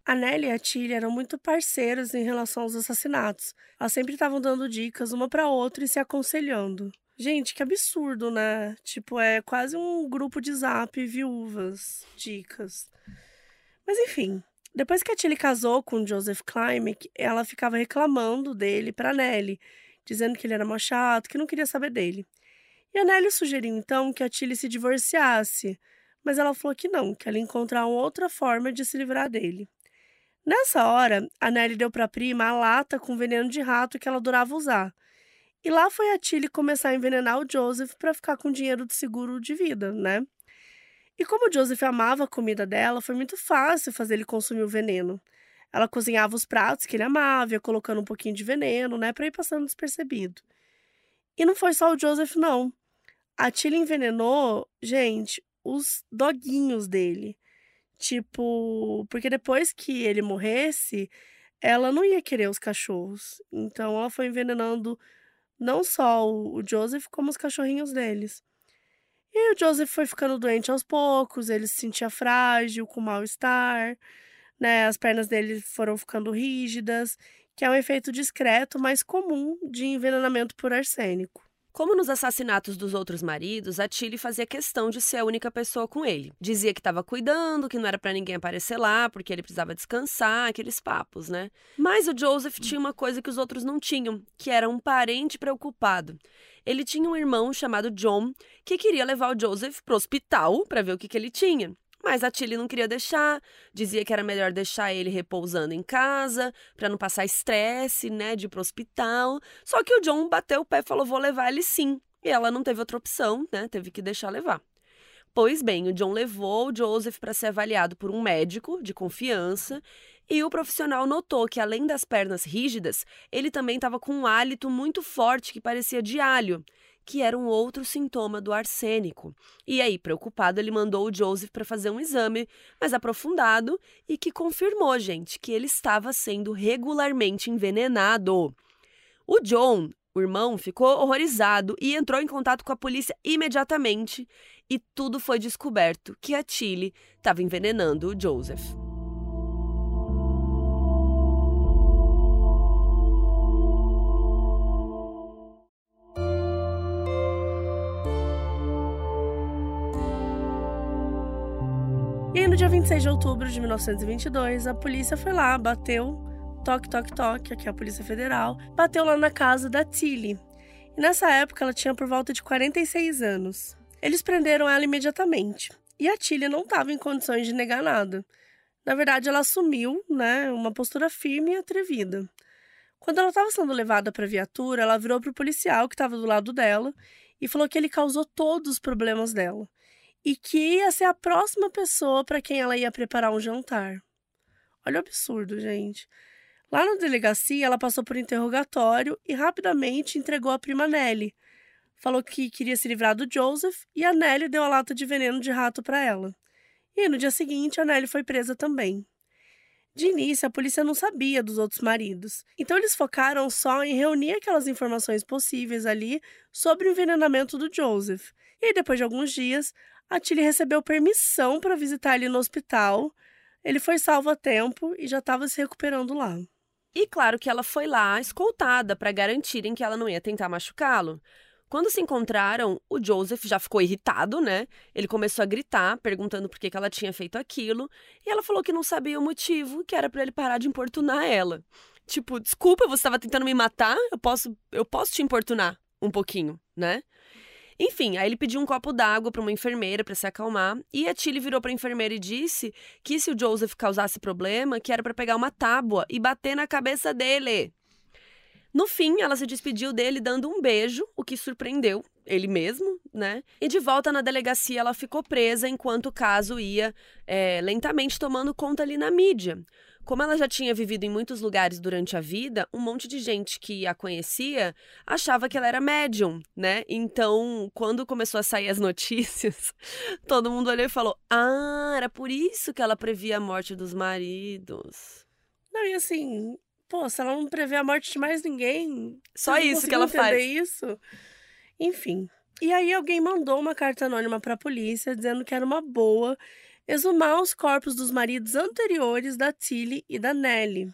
A Nelly e a Tilly eram muito parceiros em relação aos assassinatos. Elas sempre estavam dando dicas uma para outra e se aconselhando. Gente, que absurdo, né? Tipo, é quase um grupo de zap viúvas, dicas. Mas enfim, depois que a Tilly casou com Joseph Klimek, ela ficava reclamando dele para Nelly, dizendo que ele era mó chato, que não queria saber dele. E a Nelly sugeriu então que a Tilly se divorciasse, mas ela falou que não, que ela ia encontrar outra forma de se livrar dele. Nessa hora, a Nelly deu para a prima a lata com veneno de rato que ela adorava usar. E lá foi a Tilly começar a envenenar o Joseph para ficar com dinheiro de seguro de vida, né? E como o Joseph amava a comida dela, foi muito fácil fazer ele consumir o veneno. Ela cozinhava os pratos que ele amava, ia colocando um pouquinho de veneno, né, para ir passando despercebido. E não foi só o Joseph, não. A Tilly envenenou, gente, os doguinhos dele. Tipo, porque depois que ele morresse, ela não ia querer os cachorros. Então ela foi envenenando não só o Joseph, como os cachorrinhos deles. E o Joseph foi ficando doente aos poucos, ele se sentia frágil, com mal-estar, né? As pernas dele foram ficando rígidas, que é um efeito discreto, mas comum de envenenamento por arsênico. Como nos assassinatos dos outros maridos, a Tilly fazia questão de ser a única pessoa com ele. Dizia que estava cuidando, que não era para ninguém aparecer lá, porque ele precisava descansar, aqueles papos, né? Mas o Joseph tinha uma coisa que os outros não tinham, que era um parente preocupado. Ele tinha um irmão chamado John que queria levar o Joseph pro hospital para ver o que, que ele tinha. Mas a Tilly não queria deixar, dizia que era melhor deixar ele repousando em casa, para não passar estresse, né, de ir pro hospital. Só que o John bateu o pé e falou: "Vou levar ele sim". E ela não teve outra opção, né, teve que deixar levar. Pois bem, o John levou o Joseph para ser avaliado por um médico de confiança e o profissional notou que, além das pernas rígidas, ele também estava com um hálito muito forte que parecia de alho que era um outro sintoma do arsênico. E aí, preocupado, ele mandou o Joseph para fazer um exame mais aprofundado e que confirmou, gente, que ele estava sendo regularmente envenenado. O John, o irmão, ficou horrorizado e entrou em contato com a polícia imediatamente. E tudo foi descoberto que a Tilly estava envenenando o Joseph. E aí, no dia 26 de outubro de 1922, a polícia foi lá, bateu, toque, toque, toque, aqui é a Polícia Federal, bateu lá na casa da Tilly. E nessa época ela tinha por volta de 46 anos. Eles prenderam ela imediatamente. E a Tilly não estava em condições de negar nada. Na verdade, ela assumiu, né, uma postura firme e atrevida. Quando ela estava sendo levada para a viatura, ela virou para o policial que estava do lado dela e falou que ele causou todos os problemas dela e que ia ser a próxima pessoa para quem ela ia preparar um jantar. Olha o absurdo, gente. Lá na delegacia, ela passou por interrogatório e rapidamente entregou a prima Nelly. Falou que queria se livrar do Joseph e a Nelly deu a lata de veneno de rato para ela. E no dia seguinte, a Nelly foi presa também. De início, a polícia não sabia dos outros maridos, então eles focaram só em reunir aquelas informações possíveis ali sobre o envenenamento do Joseph. E depois de alguns dias, a Tilly recebeu permissão para visitar ele no hospital. Ele foi salvo a tempo e já estava se recuperando lá. E claro que ela foi lá escoltada para garantirem que ela não ia tentar machucá-lo. Quando se encontraram, o Joseph já ficou irritado, né? Ele começou a gritar, perguntando por que, ela tinha feito aquilo, e ela falou que não sabia o motivo, que era para ele parar de importunar ela. Tipo, desculpa, você estava tentando me matar? Eu posso, eu posso te importunar um pouquinho, né? Enfim, aí ele pediu um copo d'água para uma enfermeira para se acalmar, e a Tilly virou para a enfermeira e disse que se o Joseph causasse problema, que era para pegar uma tábua e bater na cabeça dele. No fim, ela se despediu dele dando um beijo, o que surpreendeu ele mesmo, né? E de volta na delegacia, ela ficou presa enquanto o caso ia é, lentamente tomando conta ali na mídia. Como ela já tinha vivido em muitos lugares durante a vida, um monte de gente que a conhecia achava que ela era médium, né? Então, quando começou a sair as notícias, todo mundo olhou e falou: Ah, era por isso que ela previa a morte dos maridos. Não, e assim, pô, se ela não prevê a morte de mais ninguém. Só isso que ela faz. isso. Enfim. E aí alguém mandou uma carta anônima para a polícia dizendo que era uma boa exumar os corpos dos maridos anteriores da Tilly e da Nellie.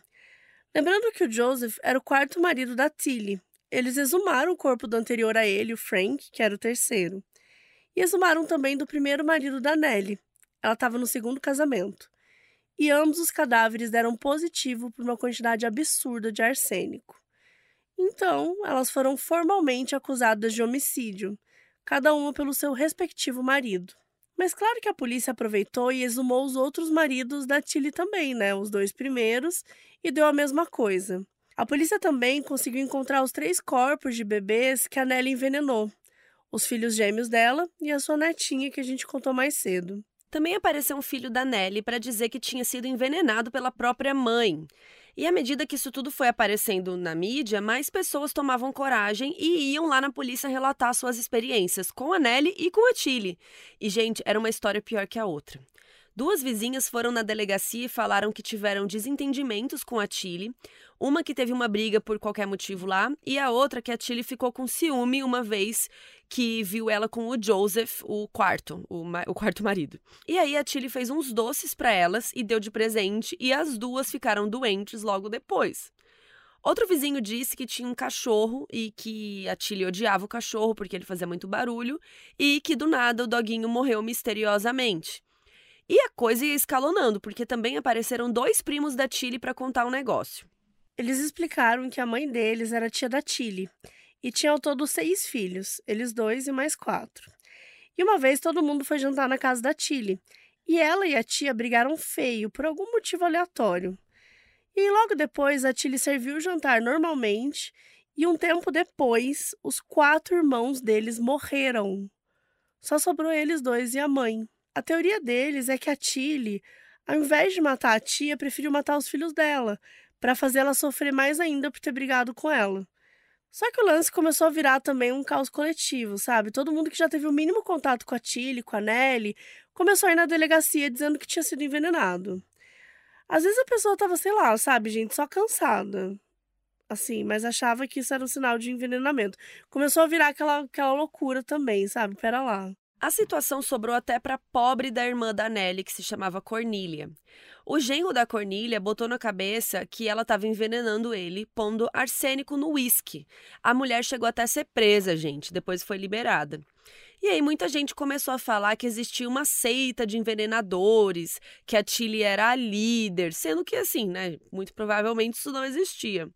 Lembrando que o Joseph era o quarto marido da Tilly. Eles exumaram o corpo do anterior a ele, o Frank, que era o terceiro. E exumaram também do primeiro marido da Nellie. Ela estava no segundo casamento e ambos os cadáveres deram positivo por uma quantidade absurda de arsênico. Então, elas foram formalmente acusadas de homicídio, cada uma pelo seu respectivo marido. Mas claro que a polícia aproveitou e exumou os outros maridos da Tilly também, né? Os dois primeiros, e deu a mesma coisa. A polícia também conseguiu encontrar os três corpos de bebês que a Nelly envenenou: os filhos gêmeos dela e a sua netinha que a gente contou mais cedo. Também apareceu um filho da Nelly para dizer que tinha sido envenenado pela própria mãe. E à medida que isso tudo foi aparecendo na mídia, mais pessoas tomavam coragem e iam lá na polícia relatar suas experiências com a Nelly e com a Tilly. E, gente, era uma história pior que a outra. Duas vizinhas foram na delegacia e falaram que tiveram desentendimentos com a Tilly. Uma que teve uma briga por qualquer motivo lá, e a outra que a Tilly ficou com ciúme uma vez que viu ela com o Joseph, o quarto, o, o quarto marido. E aí a Tilly fez uns doces para elas e deu de presente, e as duas ficaram doentes logo depois. Outro vizinho disse que tinha um cachorro e que a Tilly odiava o cachorro porque ele fazia muito barulho e que do nada o doguinho morreu misteriosamente. E a coisa ia escalonando, porque também apareceram dois primos da Tilly para contar um negócio. Eles explicaram que a mãe deles era tia da Tilly e tinha ao todo seis filhos, eles dois e mais quatro. E uma vez todo mundo foi jantar na casa da Tilly e ela e a tia brigaram feio por algum motivo aleatório. E logo depois a Tilly serviu o jantar normalmente e um tempo depois os quatro irmãos deles morreram. Só sobrou eles dois e a mãe. A teoria deles é que a Tilly, ao invés de matar a tia, preferiu matar os filhos dela, para fazer ela sofrer mais ainda por ter brigado com ela. Só que o lance começou a virar também um caos coletivo, sabe? Todo mundo que já teve o mínimo contato com a Tilly, com a Nelly, começou a ir na delegacia dizendo que tinha sido envenenado. Às vezes a pessoa tava, sei lá, sabe, gente, só cansada. Assim, mas achava que isso era um sinal de envenenamento. Começou a virar aquela, aquela loucura também, sabe? Pera lá. A situação sobrou até para a pobre da irmã da Nelly, que se chamava Cornília. O genro da Cornília botou na cabeça que ela estava envenenando ele, pondo arsênico no uísque. A mulher chegou até a ser presa, gente, depois foi liberada. E aí muita gente começou a falar que existia uma seita de envenenadores, que a Tilly era a líder, sendo que assim, né, muito provavelmente isso não existia.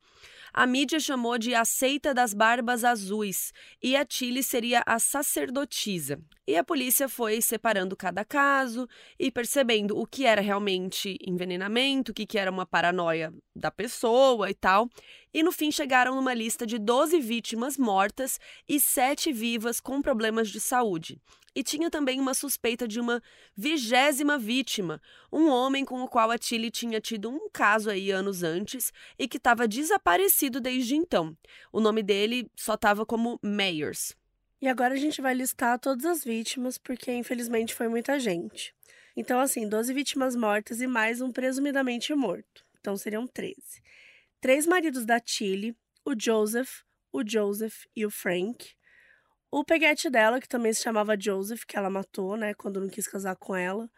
A mídia chamou de a seita das barbas azuis e a Tilly seria a sacerdotisa. E a polícia foi separando cada caso e percebendo o que era realmente envenenamento, o que, que era uma paranoia da pessoa e tal. E no fim chegaram numa lista de 12 vítimas mortas e 7 vivas com problemas de saúde. E tinha também uma suspeita de uma vigésima vítima, um homem com o qual a Tilly tinha tido um caso aí anos antes e que estava desaparecido desde então. O nome dele só estava como Mayers. E agora a gente vai listar todas as vítimas, porque infelizmente foi muita gente. Então, assim, 12 vítimas mortas e mais um presumidamente morto. Então seriam 13. Três maridos da Tilly, o Joseph, o Joseph e o Frank. O peguete dela, que também se chamava Joseph, que ela matou, né, quando não quis casar com ela.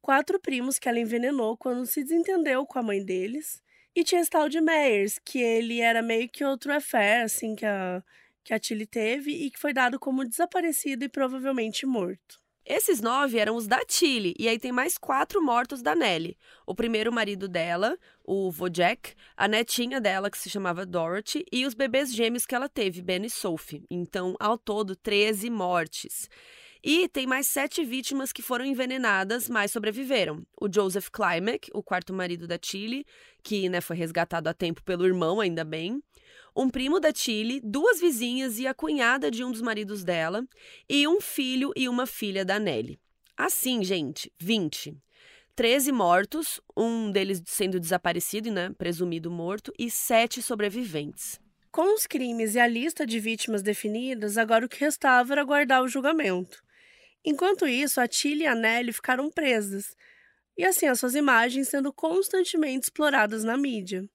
Quatro primos que ela envenenou quando se desentendeu com a mãe deles. E tinha esse tal de Meyers, que ele era meio que outro affair, assim, que a, que a Tilly teve e que foi dado como desaparecido e provavelmente morto. Esses nove eram os da Tilly, e aí tem mais quatro mortos da Nellie. O primeiro marido dela, o Vojek, a netinha dela, que se chamava Dorothy, e os bebês gêmeos que ela teve, Ben e Sophie. Então, ao todo, 13 mortes. E tem mais sete vítimas que foram envenenadas, mas sobreviveram. O Joseph Klimek, o quarto marido da Tilly, que né, foi resgatado a tempo pelo irmão, ainda bem um primo da Tilly, duas vizinhas e a cunhada de um dos maridos dela, e um filho e uma filha da Nelly. Assim, gente, 20. 13 mortos, um deles sendo desaparecido, né, presumido morto, e sete sobreviventes. Com os crimes e a lista de vítimas definidas, agora o que restava era aguardar o julgamento. Enquanto isso, a Tilly e a Nelly ficaram presas, e assim as suas imagens sendo constantemente exploradas na mídia.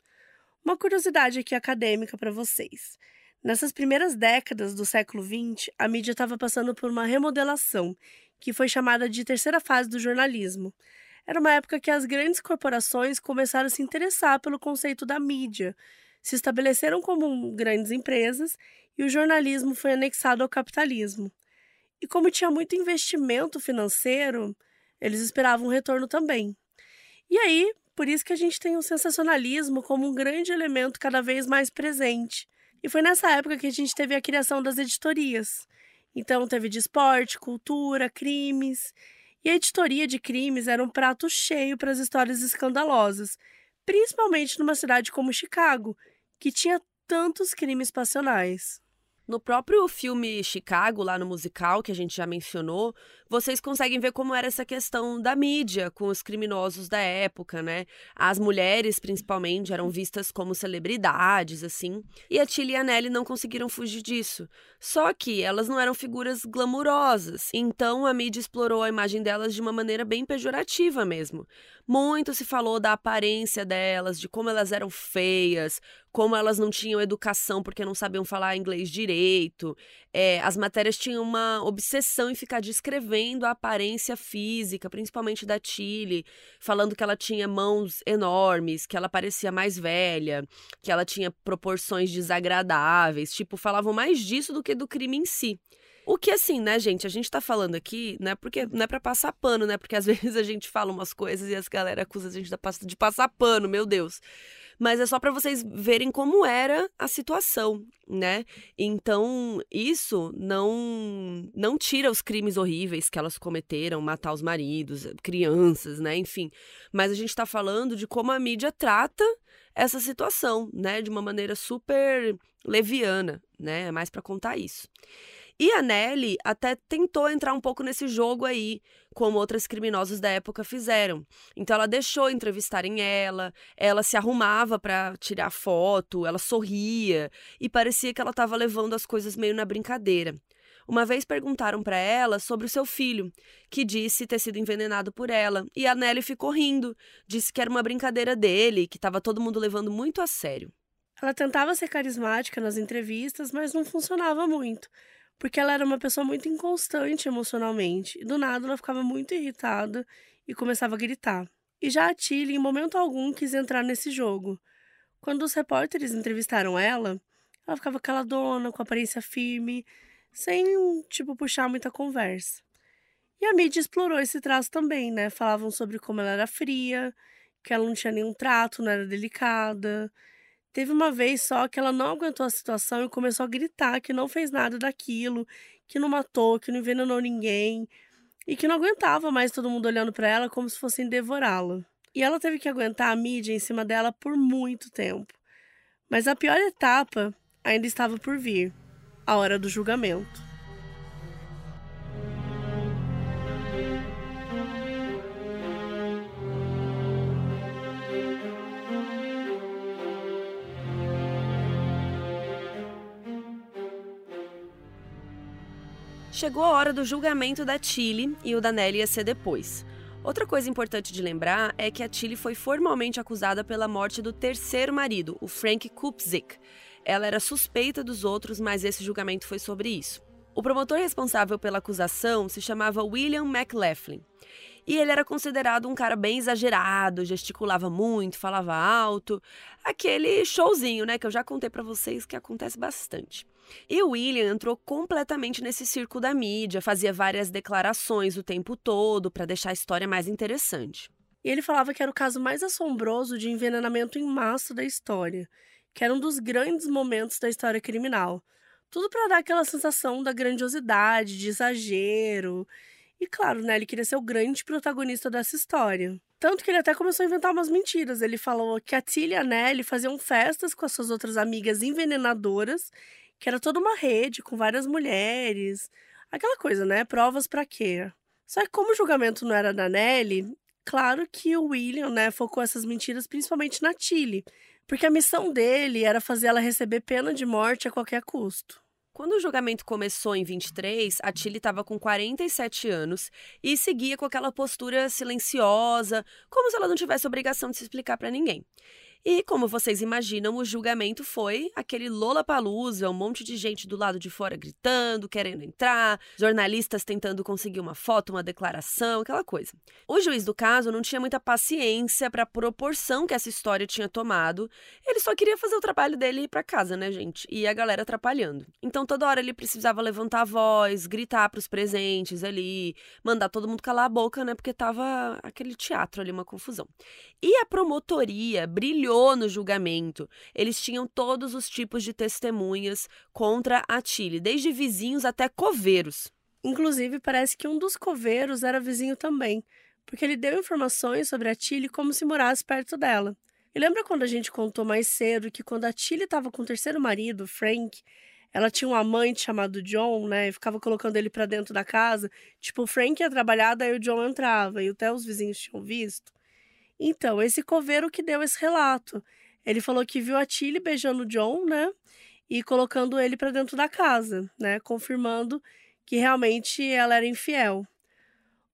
Uma curiosidade aqui acadêmica para vocês. Nessas primeiras décadas do século XX, a mídia estava passando por uma remodelação, que foi chamada de terceira fase do jornalismo. Era uma época que as grandes corporações começaram a se interessar pelo conceito da mídia, se estabeleceram como grandes empresas e o jornalismo foi anexado ao capitalismo. E como tinha muito investimento financeiro, eles esperavam um retorno também. E aí, por isso que a gente tem o sensacionalismo como um grande elemento cada vez mais presente. E foi nessa época que a gente teve a criação das editorias. Então teve de esporte, cultura, crimes. E a editoria de crimes era um prato cheio para as histórias escandalosas, principalmente numa cidade como Chicago, que tinha tantos crimes passionais. No próprio filme Chicago, lá no musical, que a gente já mencionou, vocês conseguem ver como era essa questão da mídia com os criminosos da época, né? As mulheres, principalmente, eram vistas como celebridades, assim. E a Tilly e a Nelly não conseguiram fugir disso. Só que elas não eram figuras glamurosas. Então a mídia explorou a imagem delas de uma maneira bem pejorativa mesmo. Muito se falou da aparência delas, de como elas eram feias, como elas não tinham educação porque não sabiam falar inglês direito. É, as matérias tinham uma obsessão em ficar descrevendo a aparência física, principalmente da Tilly, falando que ela tinha mãos enormes, que ela parecia mais velha, que ela tinha proporções desagradáveis. Tipo, falavam mais disso do que do crime em si. O que assim, né, gente, a gente tá falando aqui, né, porque não é pra passar pano, né, porque às vezes a gente fala umas coisas e as galera acusa a gente de passar pano, meu Deus. Mas é só para vocês verem como era a situação, né? Então, isso não não tira os crimes horríveis que elas cometeram, matar os maridos, crianças, né, enfim. Mas a gente tá falando de como a mídia trata essa situação, né, de uma maneira super leviana, né? É mais para contar isso. E a Nelly até tentou entrar um pouco nesse jogo aí, como outras criminosas da época fizeram. Então ela deixou entrevistarem ela, ela se arrumava para tirar foto, ela sorria e parecia que ela estava levando as coisas meio na brincadeira. Uma vez perguntaram para ela sobre o seu filho, que disse ter sido envenenado por ela, e a Nelly ficou rindo, disse que era uma brincadeira dele, que estava todo mundo levando muito a sério. Ela tentava ser carismática nas entrevistas, mas não funcionava muito porque ela era uma pessoa muito inconstante emocionalmente. E do nada ela ficava muito irritada e começava a gritar. E já a Tilly, em momento algum, quis entrar nesse jogo. Quando os repórteres entrevistaram ela, ela ficava caladona, com aparência firme, sem, tipo, puxar muita conversa. E a mídia explorou esse traço também, né? Falavam sobre como ela era fria, que ela não tinha nenhum trato, não era delicada, Teve uma vez só que ela não aguentou a situação e começou a gritar que não fez nada daquilo, que não matou, que não envenenou ninguém e que não aguentava mais todo mundo olhando para ela como se fossem devorá-la. E ela teve que aguentar a mídia em cima dela por muito tempo. Mas a pior etapa ainda estava por vir a hora do julgamento. Chegou a hora do julgamento da Tilly e o da Nelly ia ser depois. Outra coisa importante de lembrar é que a Tilly foi formalmente acusada pela morte do terceiro marido, o Frank Kupzik. Ela era suspeita dos outros, mas esse julgamento foi sobre isso. O promotor responsável pela acusação se chamava William McLaughlin. E ele era considerado um cara bem exagerado, gesticulava muito, falava alto. Aquele showzinho, né, que eu já contei para vocês que acontece bastante. E o William entrou completamente nesse circo da mídia, fazia várias declarações o tempo todo para deixar a história mais interessante. E ele falava que era o caso mais assombroso de envenenamento em massa da história, que era um dos grandes momentos da história criminal. Tudo para dar aquela sensação da grandiosidade, de exagero. E claro, né, ele queria ser o grande protagonista dessa história. Tanto que ele até começou a inventar umas mentiras. Ele falou que a Tilly e a Nelly faziam festas com as suas outras amigas envenenadoras, que era toda uma rede com várias mulheres. Aquela coisa, né? Provas para quê? Só que como o julgamento não era da Nelly, claro que o William, né, focou essas mentiras principalmente na Tilly, porque a missão dele era fazer ela receber pena de morte a qualquer custo. Quando o julgamento começou em 23, a Tilly estava com 47 anos e seguia com aquela postura silenciosa, como se ela não tivesse obrigação de se explicar para ninguém. E, como vocês imaginam, o julgamento foi aquele Lola Palusa, um monte de gente do lado de fora gritando, querendo entrar, jornalistas tentando conseguir uma foto, uma declaração, aquela coisa. O juiz do caso não tinha muita paciência para a proporção que essa história tinha tomado. Ele só queria fazer o trabalho dele e ir para casa, né, gente? E a galera atrapalhando. Então, toda hora ele precisava levantar a voz, gritar para os presentes ali, mandar todo mundo calar a boca, né? Porque tava aquele teatro ali, uma confusão. E a promotoria brilhou no julgamento. Eles tinham todos os tipos de testemunhas contra a Tilly, desde vizinhos até coveiros. Inclusive, parece que um dos coveiros era vizinho também, porque ele deu informações sobre a Tilly como se morasse perto dela. E lembra quando a gente contou mais cedo que quando a Tilly estava com o terceiro marido, Frank, ela tinha um amante chamado John, né? E ficava colocando ele para dentro da casa. Tipo, o Frank ia trabalhar, daí o John entrava. E até os vizinhos tinham visto. Então, esse coveiro que deu esse relato. Ele falou que viu a Tilly beijando o John, né? E colocando ele para dentro da casa, né? Confirmando que realmente ela era infiel.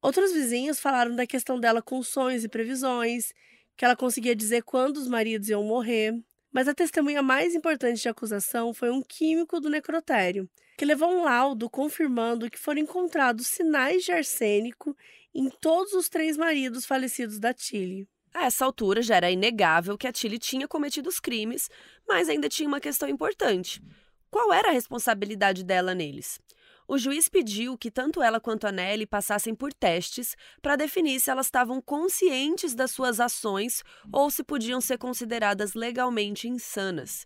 Outros vizinhos falaram da questão dela com sonhos e previsões, que ela conseguia dizer quando os maridos iam morrer. Mas a testemunha mais importante de acusação foi um químico do necrotério, que levou um laudo confirmando que foram encontrados sinais de arsênico em todos os três maridos falecidos da Tilly. A essa altura já era inegável que a Tilly tinha cometido os crimes, mas ainda tinha uma questão importante. Qual era a responsabilidade dela neles? O juiz pediu que tanto ela quanto a Nelly passassem por testes para definir se elas estavam conscientes das suas ações ou se podiam ser consideradas legalmente insanas.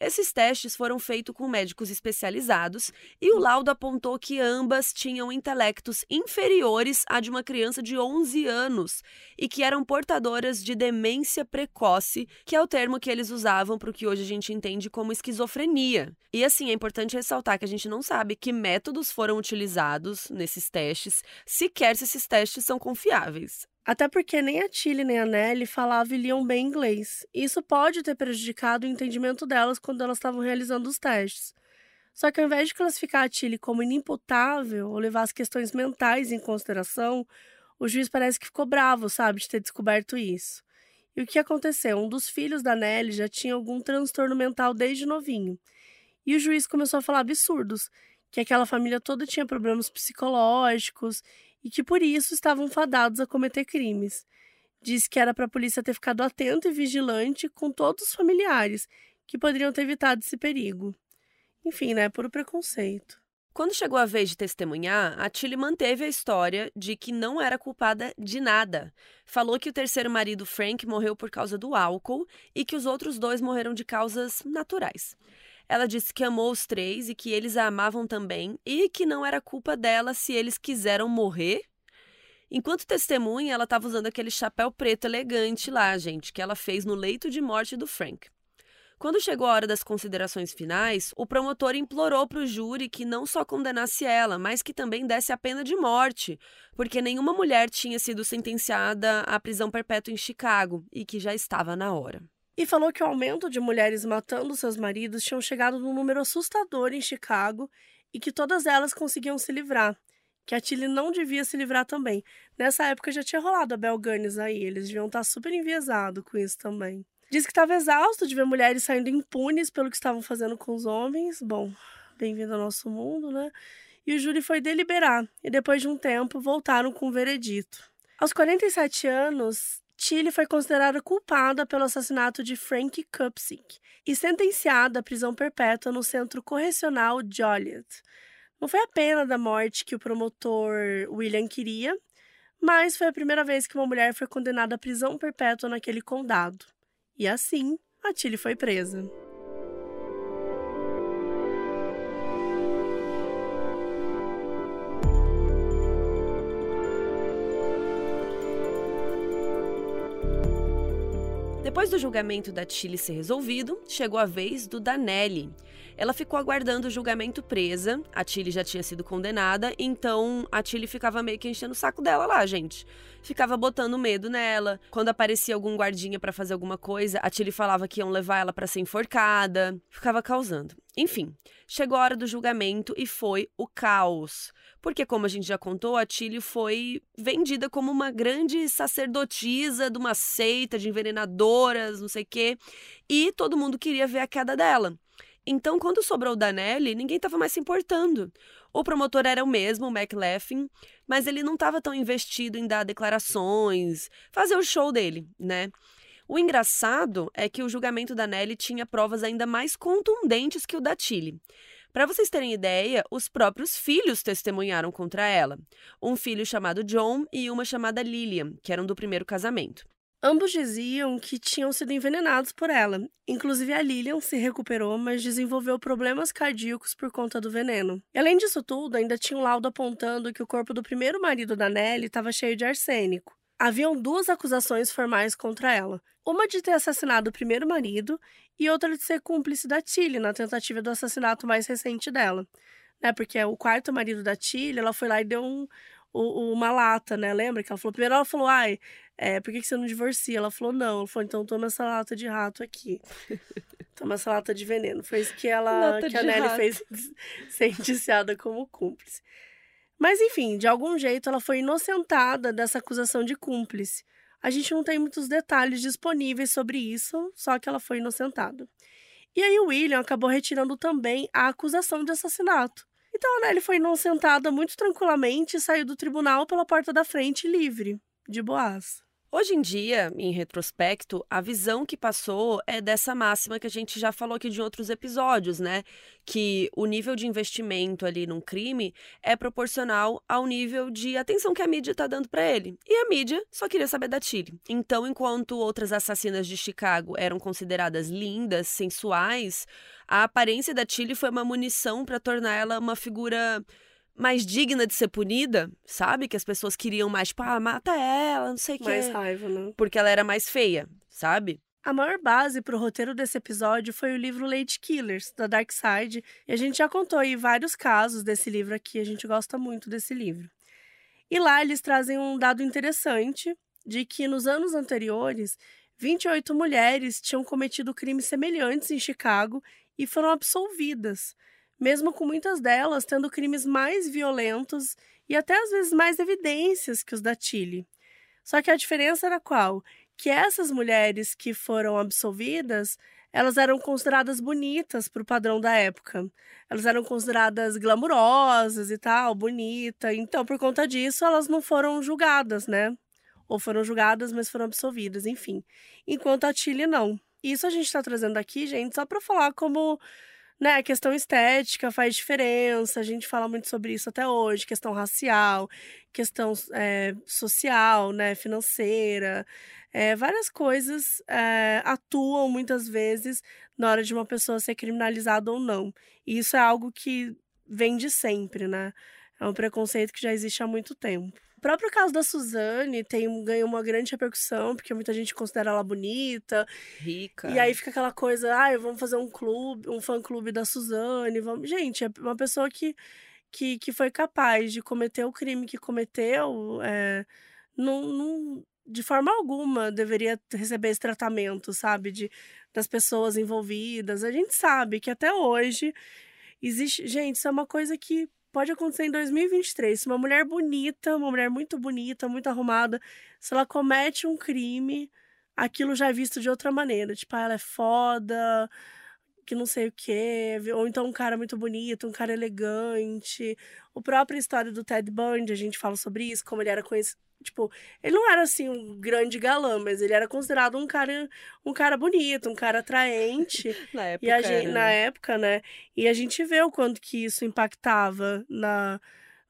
Esses testes foram feitos com médicos especializados e o laudo apontou que ambas tinham intelectos inferiores à de uma criança de 11 anos e que eram portadoras de demência precoce, que é o termo que eles usavam para o que hoje a gente entende como esquizofrenia. E assim, é importante ressaltar que a gente não sabe que métodos foram utilizados nesses testes, sequer se esses testes são confiáveis. Até porque nem a Tilly nem a Nelly falavam e liam bem inglês. Isso pode ter prejudicado o entendimento delas quando elas estavam realizando os testes. Só que ao invés de classificar a Tilly como inimputável ou levar as questões mentais em consideração, o juiz parece que ficou bravo, sabe, de ter descoberto isso. E o que aconteceu? Um dos filhos da Nelly já tinha algum transtorno mental desde novinho. E o juiz começou a falar absurdos, que aquela família toda tinha problemas psicológicos e que por isso estavam fadados a cometer crimes. Disse que era para a polícia ter ficado atento e vigilante com todos os familiares, que poderiam ter evitado esse perigo. Enfim, né, por preconceito. Quando chegou a vez de testemunhar, a Tilly manteve a história de que não era culpada de nada. Falou que o terceiro marido, Frank, morreu por causa do álcool e que os outros dois morreram de causas naturais. Ela disse que amou os três e que eles a amavam também e que não era culpa dela se eles quiseram morrer. Enquanto testemunha, ela estava usando aquele chapéu preto elegante lá, gente, que ela fez no leito de morte do Frank. Quando chegou a hora das considerações finais, o promotor implorou para o júri que não só condenasse ela, mas que também desse a pena de morte, porque nenhuma mulher tinha sido sentenciada à prisão perpétua em Chicago e que já estava na hora. E falou que o aumento de mulheres matando seus maridos tinham chegado num número assustador em Chicago e que todas elas conseguiam se livrar. Que a Tilly não devia se livrar também. Nessa época já tinha rolado a Bel aí, eles deviam estar super enviesados com isso também. Diz que estava exausto de ver mulheres saindo impunes pelo que estavam fazendo com os homens. Bom, bem-vindo ao nosso mundo, né? E o júri foi deliberar, e depois de um tempo voltaram com o veredito. Aos 47 anos, Tilly foi considerada culpada pelo assassinato de Frank Kupsik e sentenciada à prisão perpétua no centro correcional Joliet. Não foi a pena da morte que o promotor William queria, mas foi a primeira vez que uma mulher foi condenada à prisão perpétua naquele condado. E assim, a Tilly foi presa. Depois do julgamento da Tilly ser resolvido, chegou a vez do Danelli. Ela ficou aguardando o julgamento presa. A Tilly já tinha sido condenada, então a Tilly ficava meio que enchendo o saco dela lá, gente. Ficava botando medo nela. Quando aparecia algum guardinha para fazer alguma coisa, a Tilly falava que iam levar ela para ser enforcada. Ficava causando. Enfim, chegou a hora do julgamento e foi o caos. Porque, como a gente já contou, a Tilly foi vendida como uma grande sacerdotisa de uma seita de envenenadoras, não sei o quê. E todo mundo queria ver a queda dela. Então, quando sobrou o Danelli, ninguém estava mais se importando. O promotor era o mesmo, o McLaughlin, mas ele não estava tão investido em dar declarações, fazer o show dele, né? O engraçado é que o julgamento da Nelly tinha provas ainda mais contundentes que o da Tilly. Para vocês terem ideia, os próprios filhos testemunharam contra ela. Um filho chamado John e uma chamada Lillian, que eram do primeiro casamento. Ambos diziam que tinham sido envenenados por ela. Inclusive, a Lillian se recuperou, mas desenvolveu problemas cardíacos por conta do veneno. E, além disso tudo, ainda tinha um laudo apontando que o corpo do primeiro marido da Nelly estava cheio de arsênico. Haviam duas acusações formais contra ela: uma de ter assassinado o primeiro marido e outra de ser cúmplice da Tilly na tentativa do assassinato mais recente dela. Né, porque o quarto marido da Tilly, ela foi lá e deu um, uma lata, né? Lembra que ela falou? Primeiro ela falou, ai, é, por que, que você não divorcia? Ela falou, não. Ela falou, então toma essa lata de rato aqui. toma essa lata de veneno. Foi isso que ela, que a Nelly rato. fez ser indiciada como cúmplice. Mas enfim, de algum jeito ela foi inocentada dessa acusação de cúmplice. A gente não tem muitos detalhes disponíveis sobre isso, só que ela foi inocentada. E aí o William acabou retirando também a acusação de assassinato. Então, né, ele foi inocentada muito tranquilamente e saiu do tribunal pela porta da frente livre, de boas. Hoje em dia, em retrospecto, a visão que passou é dessa máxima que a gente já falou aqui de outros episódios, né? Que o nível de investimento ali num crime é proporcional ao nível de atenção que a mídia tá dando para ele. E a mídia só queria saber da Tilly. Então, enquanto outras assassinas de Chicago eram consideradas lindas, sensuais, a aparência da Tilly foi uma munição para tornar ela uma figura mais digna de ser punida, sabe? Que as pessoas queriam mais, tipo, ah, mata ela, não sei o quê. Mais raiva, né? Porque ela era mais feia, sabe? A maior base para o roteiro desse episódio foi o livro Lady Killers, da Dark Side, e a gente já contou aí vários casos desse livro aqui, a gente gosta muito desse livro. E lá eles trazem um dado interessante de que nos anos anteriores, 28 mulheres tinham cometido crimes semelhantes em Chicago e foram absolvidas mesmo com muitas delas tendo crimes mais violentos e até às vezes mais evidências que os da Tilly. Só que a diferença era qual? Que essas mulheres que foram absolvidas, elas eram consideradas bonitas para o padrão da época. Elas eram consideradas glamurosas e tal, bonita. Então, por conta disso, elas não foram julgadas, né? Ou foram julgadas, mas foram absolvidas, enfim. Enquanto a Tilly não. Isso a gente está trazendo aqui, gente, só para falar como né, a questão estética faz diferença, a gente fala muito sobre isso até hoje, questão racial, questão é, social, né, financeira, é, várias coisas é, atuam muitas vezes na hora de uma pessoa ser criminalizada ou não. E isso é algo que vem de sempre, né? É um preconceito que já existe há muito tempo. O próprio caso da Suzane tem, ganhou uma grande repercussão, porque muita gente considera ela bonita. Rica. E aí fica aquela coisa, ah, vamos fazer um clube, um fã-clube da Suzane. Vamos... Gente, é uma pessoa que, que, que foi capaz de cometer o crime que cometeu. É, não, não, de forma alguma deveria receber esse tratamento, sabe? De, das pessoas envolvidas. A gente sabe que até hoje existe. Gente, isso é uma coisa que pode acontecer em 2023. Se uma mulher bonita, uma mulher muito bonita, muito arrumada, se ela comete um crime, aquilo já é visto de outra maneira. Tipo, ah, ela é foda, que não sei o quê, ou então um cara muito bonito, um cara elegante. O próprio história do Ted Bundy, a gente fala sobre isso, como ele era conhecido. Tipo, ele não era assim um grande galã, mas ele era considerado um cara, um cara bonito, um cara atraente. na época. E a gente, era, na né? época, né? E a gente vê o quanto que isso impactava na,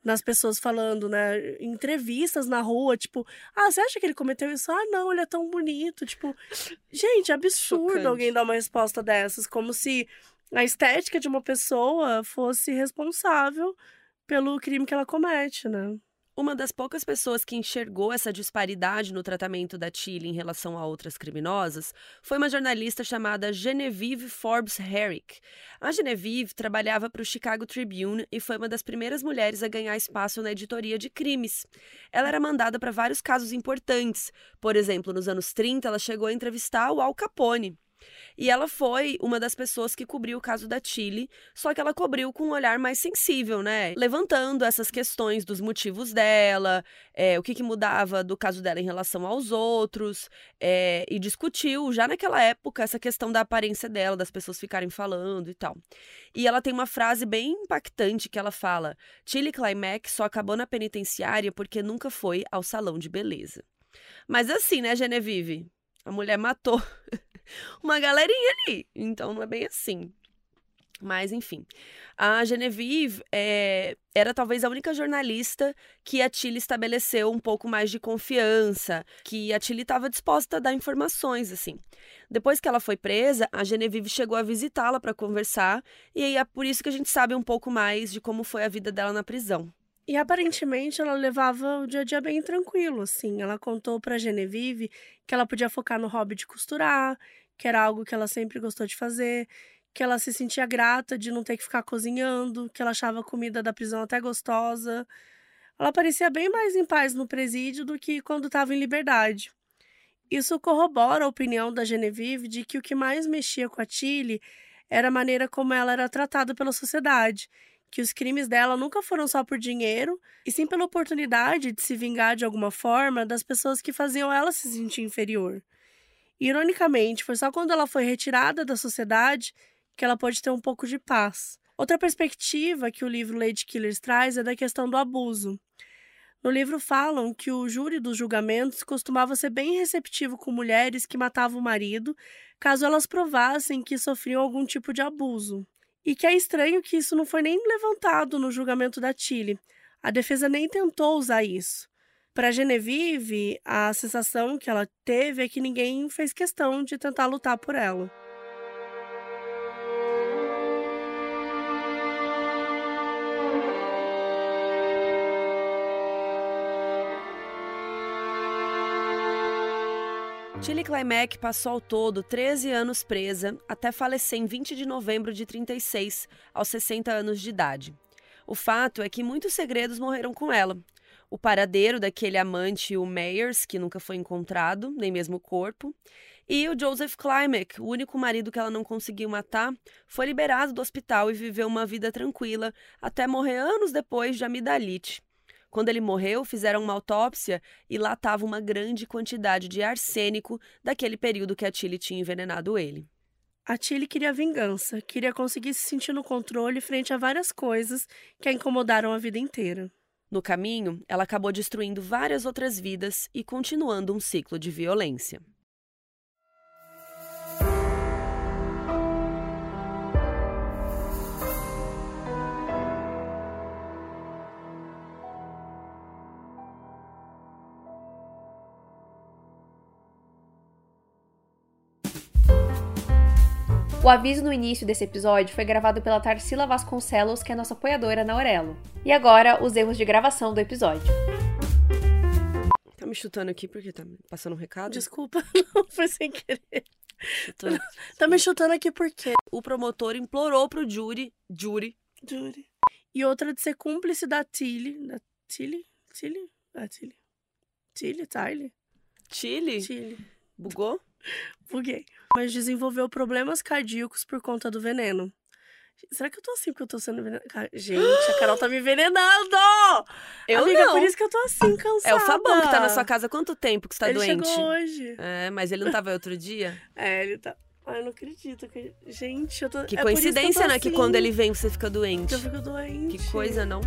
nas pessoas falando, né? Em entrevistas na rua, tipo, ah, você acha que ele cometeu isso? Ah, não, ele é tão bonito. Tipo, gente, é absurdo Chocante. alguém dar uma resposta dessas, como se a estética de uma pessoa fosse responsável pelo crime que ela comete, né? Uma das poucas pessoas que enxergou essa disparidade no tratamento da Tilly em relação a outras criminosas foi uma jornalista chamada Genevieve Forbes Herrick. A Genevieve trabalhava para o Chicago Tribune e foi uma das primeiras mulheres a ganhar espaço na editoria de crimes. Ela era mandada para vários casos importantes. Por exemplo, nos anos 30, ela chegou a entrevistar o Al Capone. E ela foi uma das pessoas que cobriu o caso da Tilly, só que ela cobriu com um olhar mais sensível, né? Levantando essas questões dos motivos dela, é, o que, que mudava do caso dela em relação aos outros, é, e discutiu já naquela época essa questão da aparência dela, das pessoas ficarem falando e tal. E ela tem uma frase bem impactante que ela fala: Tilly Climax só acabou na penitenciária porque nunca foi ao salão de beleza. Mas assim, né, Genevieve? A mulher matou uma galerinha ali. Então não é bem assim. Mas, enfim. A Genevieve é, era talvez a única jornalista que a Tilly estabeleceu um pouco mais de confiança, que a Tilly estava disposta a dar informações, assim. Depois que ela foi presa, a Genevieve chegou a visitá-la para conversar, e aí é por isso que a gente sabe um pouco mais de como foi a vida dela na prisão. E aparentemente ela levava o dia a dia bem tranquilo, assim. Ela contou pra Genevieve que ela podia focar no hobby de costurar, que era algo que ela sempre gostou de fazer, que ela se sentia grata de não ter que ficar cozinhando, que ela achava a comida da prisão até gostosa. Ela parecia bem mais em paz no presídio do que quando estava em liberdade. Isso corrobora a opinião da Genevieve de que o que mais mexia com a Tilly era a maneira como ela era tratada pela sociedade, que os crimes dela nunca foram só por dinheiro, e sim pela oportunidade de se vingar de alguma forma das pessoas que faziam ela se sentir inferior. Ironicamente, foi só quando ela foi retirada da sociedade que ela pôde ter um pouco de paz. Outra perspectiva que o livro Lady Killers traz é da questão do abuso. No livro falam que o júri dos julgamentos costumava ser bem receptivo com mulheres que matavam o marido, caso elas provassem que sofriam algum tipo de abuso. E que é estranho que isso não foi nem levantado no julgamento da Tilly. A defesa nem tentou usar isso. Para Genevieve, a sensação que ela teve é que ninguém fez questão de tentar lutar por ela. Tilly Climack passou ao todo 13 anos presa até falecer em 20 de novembro de 36, aos 60 anos de idade. O fato é que muitos segredos morreram com ela. O paradeiro daquele amante, o Meyers, que nunca foi encontrado, nem mesmo o corpo, e o Joseph Climack, o único marido que ela não conseguiu matar, foi liberado do hospital e viveu uma vida tranquila até morrer anos depois de amidalite. Quando ele morreu, fizeram uma autópsia e lá estava uma grande quantidade de arsênico daquele período que a Tilly tinha envenenado ele. A Tilly queria vingança, queria conseguir se sentir no controle frente a várias coisas que a incomodaram a vida inteira. No caminho, ela acabou destruindo várias outras vidas e continuando um ciclo de violência. O aviso no início desse episódio foi gravado pela Tarsila Vasconcelos, que é nossa apoiadora na Aurelo. E agora, os erros de gravação do episódio. Tá me chutando aqui porque tá passando um recado? Desculpa, não foi sem querer. Tá me chutando aqui por quê? O promotor implorou pro júri, júri, Júri. E outra de ser cúmplice da Tilly. Da Tilly? Tilly? Ah, Tilly. Tilly, Tilly? Chile, Tilly. bugou? Buguei. Mas desenvolveu problemas cardíacos por conta do veneno. Será que eu tô assim porque eu tô sendo envenenada? Gente, a Carol tá me envenenando! Eu Amiga, não. por isso que eu tô assim, cansada. É o Fabão que tá na sua casa há quanto tempo que você tá ele doente? chegou hoje. É, mas ele não tava outro dia? É, ele tá... Ai, eu não acredito. Que... Gente, eu tô. Que é coincidência, eu tô né? Que assim, quando ele vem você fica doente. que eu fico doente. Que coisa, não?